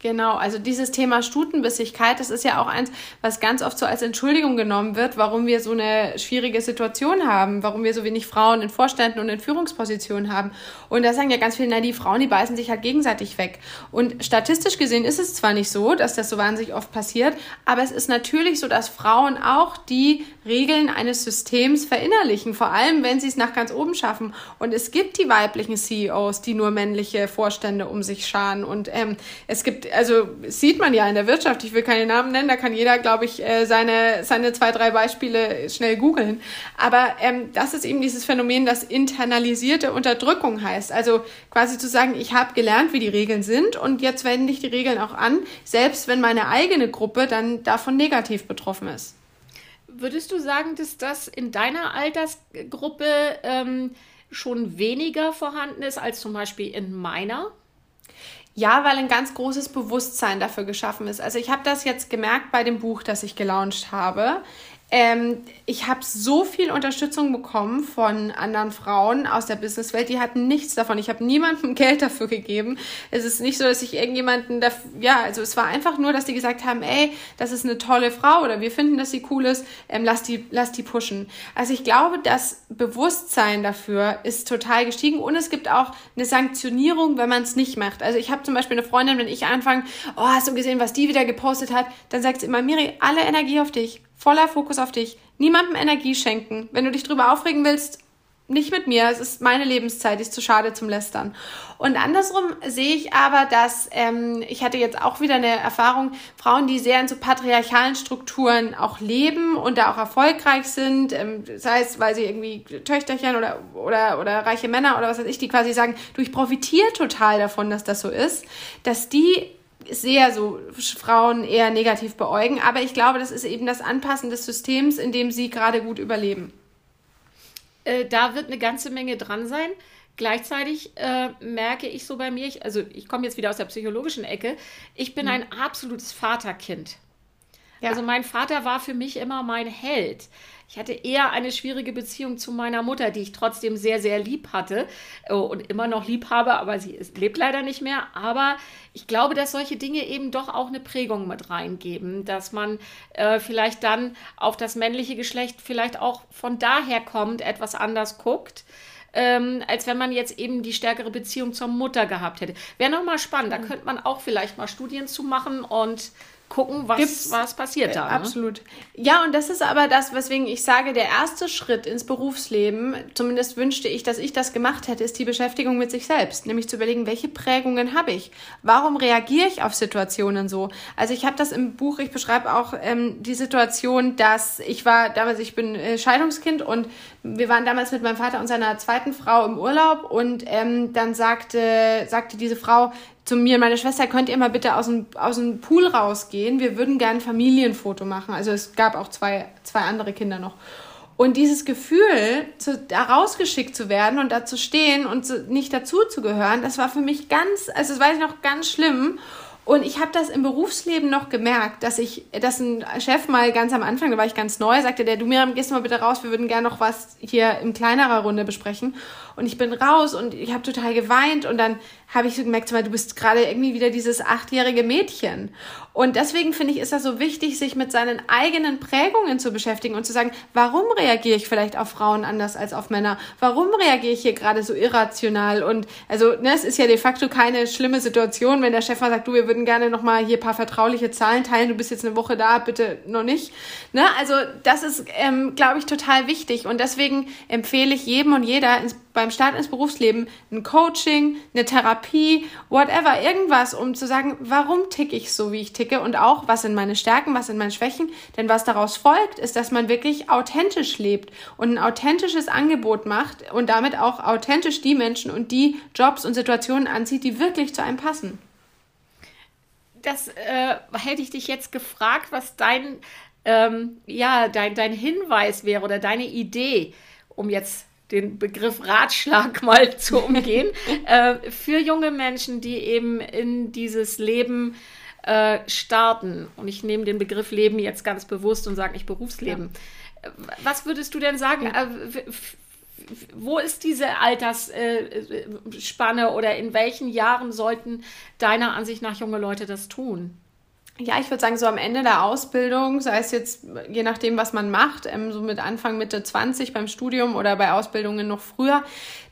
Genau, also dieses Thema Stutenbissigkeit, das ist ja auch eins, was ganz oft so als Entschuldigung genommen wird, warum wir so eine schwierige Situation haben, warum wir so wenig Frauen in Vorständen und in Führungspositionen haben. Und da sagen ja ganz viele, na, die Frauen, die beißen sich halt gegenseitig weg. Und statistisch gesehen ist es zwar nicht so, dass das so wahnsinnig oft passiert, aber es ist natürlich so, dass Frauen auch die Regeln eines Systems verinnerlichen, vor allem wenn sie es nach ganz oben schaffen. Und es gibt die weiblichen CEOs, die nur männliche Vorstände um sich scharen. Und ähm, es gibt also sieht man ja in der Wirtschaft, ich will keine Namen nennen, da kann jeder, glaube ich, äh, seine, seine zwei, drei Beispiele schnell googeln. Aber ähm, das ist eben dieses Phänomen, das internalisierte Unterdrückung heißt. Also quasi zu sagen, ich habe gelernt, wie die Regeln sind und jetzt wende ich die Regeln auch an, selbst wenn meine eigene Gruppe dann davon negativ betroffen ist. Würdest du sagen, dass das in deiner Altersgruppe ähm, schon weniger vorhanden ist als zum Beispiel in meiner? Ja, weil ein ganz großes Bewusstsein dafür geschaffen ist. Also ich habe das jetzt gemerkt bei dem Buch, das ich gelauncht habe. Ähm, ich habe so viel Unterstützung bekommen von anderen Frauen aus der Businesswelt, die hatten nichts davon. Ich habe niemandem *laughs* Geld dafür gegeben. Es ist nicht so, dass ich irgendjemanden, dafür, ja, also es war einfach nur, dass die gesagt haben, ey, das ist eine tolle Frau oder wir finden, dass sie cool ist, ähm, lass die, lass die pushen. Also ich glaube, das Bewusstsein dafür ist total gestiegen und es gibt auch eine Sanktionierung, wenn man es nicht macht. Also ich habe zum Beispiel eine Freundin, wenn ich anfange, oh, hast du gesehen, was die wieder gepostet hat, dann sagt sie immer, Miri, alle Energie auf dich voller Fokus auf dich, niemandem Energie schenken. Wenn du dich drüber aufregen willst, nicht mit mir, es ist meine Lebenszeit, ist zu schade zum Lästern. Und andersrum sehe ich aber, dass ähm, ich hatte jetzt auch wieder eine Erfahrung, Frauen, die sehr in so patriarchalen Strukturen auch leben und da auch erfolgreich sind, ähm, sei es, weil sie irgendwie Töchterchen oder, oder, oder reiche Männer oder was weiß ich, die quasi sagen, du, ich profitiere total davon, dass das so ist, dass die sehr so Frauen eher negativ beäugen. Aber ich glaube, das ist eben das Anpassen des Systems, in dem sie gerade gut überleben. Äh, da wird eine ganze Menge dran sein. Gleichzeitig äh, merke ich so bei mir, ich, also ich komme jetzt wieder aus der psychologischen Ecke, ich bin mhm. ein absolutes Vaterkind. Ja. Also mein Vater war für mich immer mein Held. Ich hatte eher eine schwierige Beziehung zu meiner Mutter, die ich trotzdem sehr, sehr lieb hatte äh, und immer noch lieb habe, aber sie ist, lebt leider nicht mehr. Aber ich glaube, dass solche Dinge eben doch auch eine Prägung mit reingeben, dass man äh, vielleicht dann auf das männliche Geschlecht vielleicht auch von daher kommt, etwas anders guckt. Ähm, als wenn man jetzt eben die stärkere Beziehung zur Mutter gehabt hätte. Wäre nochmal spannend, da mhm. könnte man auch vielleicht mal Studien zu machen und gucken, was, was passiert da. Ne? Absolut. Ja, und das ist aber das, weswegen ich sage, der erste Schritt ins Berufsleben, zumindest wünschte ich, dass ich das gemacht hätte, ist die Beschäftigung mit sich selbst. Nämlich zu überlegen, welche Prägungen habe ich? Warum reagiere ich auf Situationen so? Also ich habe das im Buch, ich beschreibe auch ähm, die Situation, dass ich war damals, ich bin äh, Scheidungskind und wir waren damals mit meinem Vater und seiner zweiten Frau im Urlaub und ähm, dann sagte, sagte diese Frau, zu mir und meine Schwester, könnt ihr mal bitte aus dem, aus dem Pool rausgehen? Wir würden gerne ein Familienfoto machen. Also es gab auch zwei, zwei andere Kinder noch. Und dieses Gefühl, zu, da rausgeschickt zu werden und da zu stehen und zu, nicht dazu zu gehören, das war für mich ganz, also das weiß ich noch ganz schlimm. Und ich habe das im Berufsleben noch gemerkt, dass ich, dass ein Chef mal ganz am Anfang, da war ich ganz neu, sagte der, du Miriam, gehst mal bitte raus, wir würden gerne noch was hier in kleinerer Runde besprechen. Und ich bin raus und ich habe total geweint und dann habe ich so gemerkt, du bist gerade irgendwie wieder dieses achtjährige Mädchen. Und deswegen finde ich, ist das so wichtig, sich mit seinen eigenen Prägungen zu beschäftigen und zu sagen, warum reagiere ich vielleicht auf Frauen anders als auf Männer? Warum reagiere ich hier gerade so irrational? Und also, ne, es ist ja de facto keine schlimme Situation, wenn der Chef mal sagt, du, wir würden gerne nochmal hier paar vertrauliche Zahlen teilen, du bist jetzt eine Woche da, bitte noch nicht. Ne? Also, das ist, ähm, glaube ich, total wichtig. Und deswegen empfehle ich jedem und jeder ins beim Start ins Berufsleben ein Coaching, eine Therapie, whatever, irgendwas, um zu sagen, warum ticke ich so, wie ich ticke und auch, was sind meine Stärken, was sind meine Schwächen. Denn was daraus folgt, ist, dass man wirklich authentisch lebt und ein authentisches Angebot macht und damit auch authentisch die Menschen und die Jobs und Situationen anzieht, die wirklich zu einem passen. Das äh, hätte ich dich jetzt gefragt, was dein, ähm, ja, dein, dein Hinweis wäre oder deine Idee, um jetzt den Begriff Ratschlag *laughs* mal zu umgehen, *laughs* äh, für junge Menschen, die eben in dieses Leben äh, starten. Und ich nehme den Begriff Leben jetzt ganz bewusst und sage nicht Berufsleben. Ja. Was würdest du denn sagen? Wo ist diese Altersspanne oder in welchen Jahren sollten deiner Ansicht nach junge Leute das tun? Ja, ich würde sagen, so am Ende der Ausbildung, sei es jetzt je nachdem, was man macht, ähm, so mit Anfang, Mitte 20 beim Studium oder bei Ausbildungen noch früher,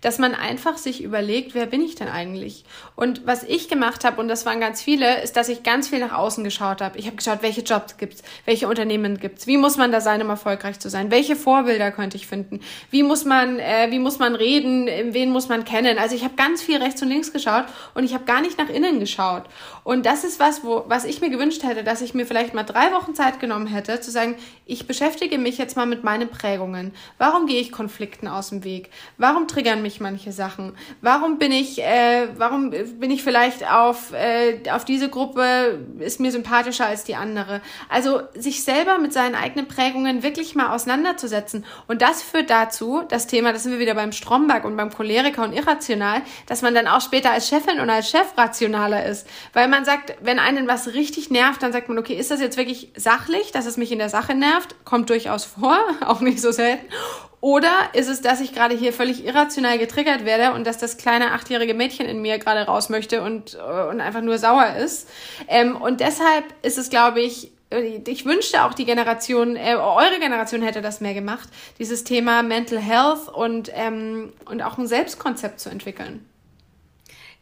dass man einfach sich überlegt, wer bin ich denn eigentlich? Und was ich gemacht habe, und das waren ganz viele, ist, dass ich ganz viel nach außen geschaut habe. Ich habe geschaut, welche Jobs gibt's, welche Unternehmen gibt's, wie muss man da sein, um erfolgreich zu sein, welche Vorbilder könnte ich finden, wie muss man, äh, wie muss man reden, wen muss man kennen. Also ich habe ganz viel rechts und links geschaut und ich habe gar nicht nach innen geschaut. Und das ist was, wo, was ich mir gewünscht hätte, dass ich mir vielleicht mal drei Wochen Zeit genommen hätte, zu sagen, ich beschäftige mich jetzt mal mit meinen Prägungen. Warum gehe ich Konflikten aus dem Weg? Warum triggern mich mich manche Sachen? Warum bin ich, äh, warum bin ich vielleicht auf, äh, auf diese Gruppe, ist mir sympathischer als die andere? Also sich selber mit seinen eigenen Prägungen wirklich mal auseinanderzusetzen. Und das führt dazu, das Thema, das sind wir wieder beim Stromberg und beim Choleriker und irrational, dass man dann auch später als Chefin und als Chef rationaler ist. Weil man sagt, wenn einen was richtig nervt, dann sagt man, okay, ist das jetzt wirklich sachlich, dass es mich in der Sache nervt? Kommt durchaus vor, *laughs* auch nicht so selten. Oder ist es, dass ich gerade hier völlig irrational getriggert werde und dass das kleine achtjährige Mädchen in mir gerade raus möchte und, äh, und einfach nur sauer ist? Ähm, und deshalb ist es, glaube ich, äh, ich wünschte auch die Generation, äh, eure Generation hätte das mehr gemacht, dieses Thema Mental Health und, ähm, und auch ein Selbstkonzept zu entwickeln.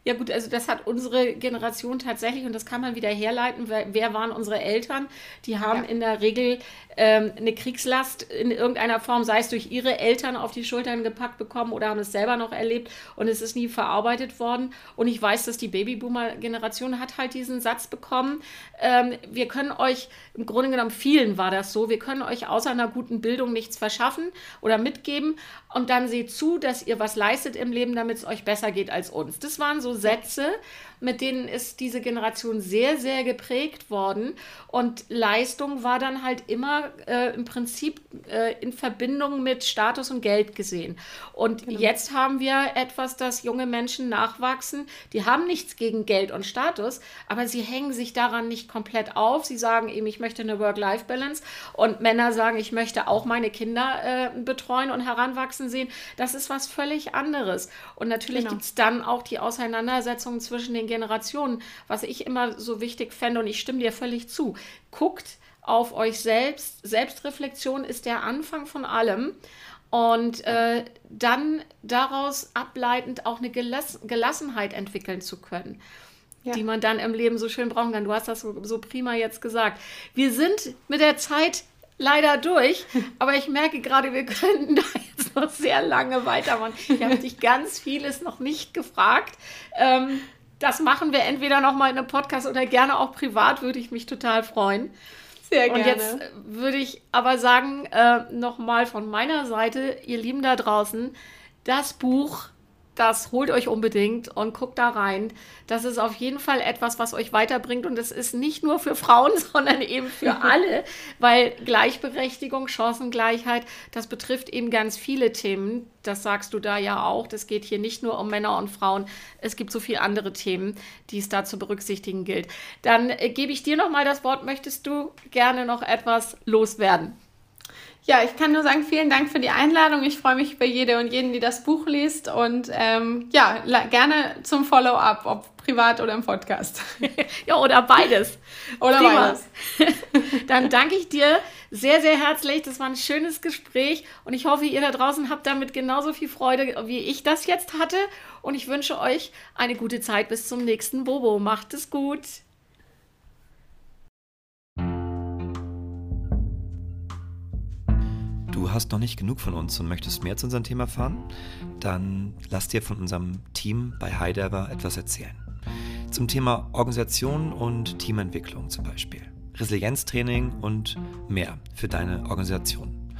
Ja gut, also das hat unsere Generation tatsächlich und das kann man wieder herleiten. Wer, wer waren unsere Eltern? Die haben ja. in der Regel ähm, eine Kriegslast in irgendeiner Form, sei es durch ihre Eltern auf die Schultern gepackt bekommen oder haben es selber noch erlebt und es ist nie verarbeitet worden. Und ich weiß, dass die Babyboomer-Generation hat halt diesen Satz bekommen, ähm, wir können euch, im Grunde genommen vielen war das so, wir können euch außer einer guten Bildung nichts verschaffen oder mitgeben und dann seht zu, dass ihr was leistet im Leben, damit es euch besser geht als uns. Das waren so Sätze, mit denen ist diese Generation sehr, sehr geprägt worden. Und Leistung war dann halt immer äh, im Prinzip äh, in Verbindung mit Status und Geld gesehen. Und genau. jetzt haben wir etwas, dass junge Menschen nachwachsen. Die haben nichts gegen Geld und Status, aber sie hängen sich daran nicht komplett auf. Sie sagen eben, ich möchte eine Work-Life-Balance. Und Männer sagen, ich möchte auch meine Kinder äh, betreuen und heranwachsen sehen. Das ist was völlig anderes. Und natürlich genau. gibt es dann auch die Auseinandersetzungen zwischen den Generationen, was ich immer so wichtig fände, und ich stimme dir völlig zu. Guckt auf euch selbst. Selbstreflexion ist der Anfang von allem. Und äh, dann daraus ableitend auch eine Gelass Gelassenheit entwickeln zu können. Ja. die man dann im Leben so schön brauchen kann. Du hast das so, so prima jetzt gesagt. Wir sind mit der Zeit leider durch, *laughs* aber ich merke gerade, wir könnten da jetzt noch sehr lange weitermachen. Ich habe *laughs* dich ganz vieles noch nicht gefragt. Ähm, das machen wir entweder nochmal in einem Podcast oder gerne auch privat, würde ich mich total freuen. Sehr gerne. Und jetzt würde ich aber sagen, äh, nochmal von meiner Seite, ihr Lieben da draußen, das Buch das holt euch unbedingt und guckt da rein. Das ist auf jeden Fall etwas, was euch weiterbringt und es ist nicht nur für Frauen, *laughs* sondern eben für *laughs* alle, weil Gleichberechtigung, Chancengleichheit, das betrifft eben ganz viele Themen. Das sagst du da ja auch. Das geht hier nicht nur um Männer und Frauen. Es gibt so viele andere Themen, die es da zu berücksichtigen gilt. Dann äh, gebe ich dir noch mal das Wort. Möchtest du gerne noch etwas loswerden? Ja, ich kann nur sagen, vielen Dank für die Einladung. Ich freue mich über jede und jeden, die das Buch liest. Und ähm, ja, gerne zum Follow-up, ob privat oder im Podcast. *laughs* ja, oder beides. *laughs* oder Prima. beides. *laughs* Dann danke ich dir sehr, sehr herzlich. Das war ein schönes Gespräch und ich hoffe, ihr da draußen habt damit genauso viel Freude, wie ich das jetzt hatte. Und ich wünsche euch eine gute Zeit bis zum nächsten Bobo. Macht es gut. Du hast noch nicht genug von uns und möchtest mehr zu unserem Thema erfahren, dann lass dir von unserem Team bei Heidelber etwas erzählen. Zum Thema Organisation und Teamentwicklung zum Beispiel. Resilienztraining und mehr für deine Organisation.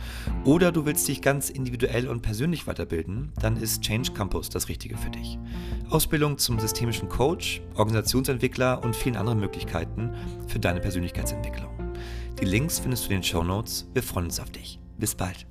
Oder du willst dich ganz individuell und persönlich weiterbilden, dann ist Change Campus das Richtige für dich. Ausbildung zum systemischen Coach, Organisationsentwickler und vielen anderen Möglichkeiten für deine Persönlichkeitsentwicklung. Die Links findest du in den Show Notes. Wir freuen uns auf dich. Bis bald.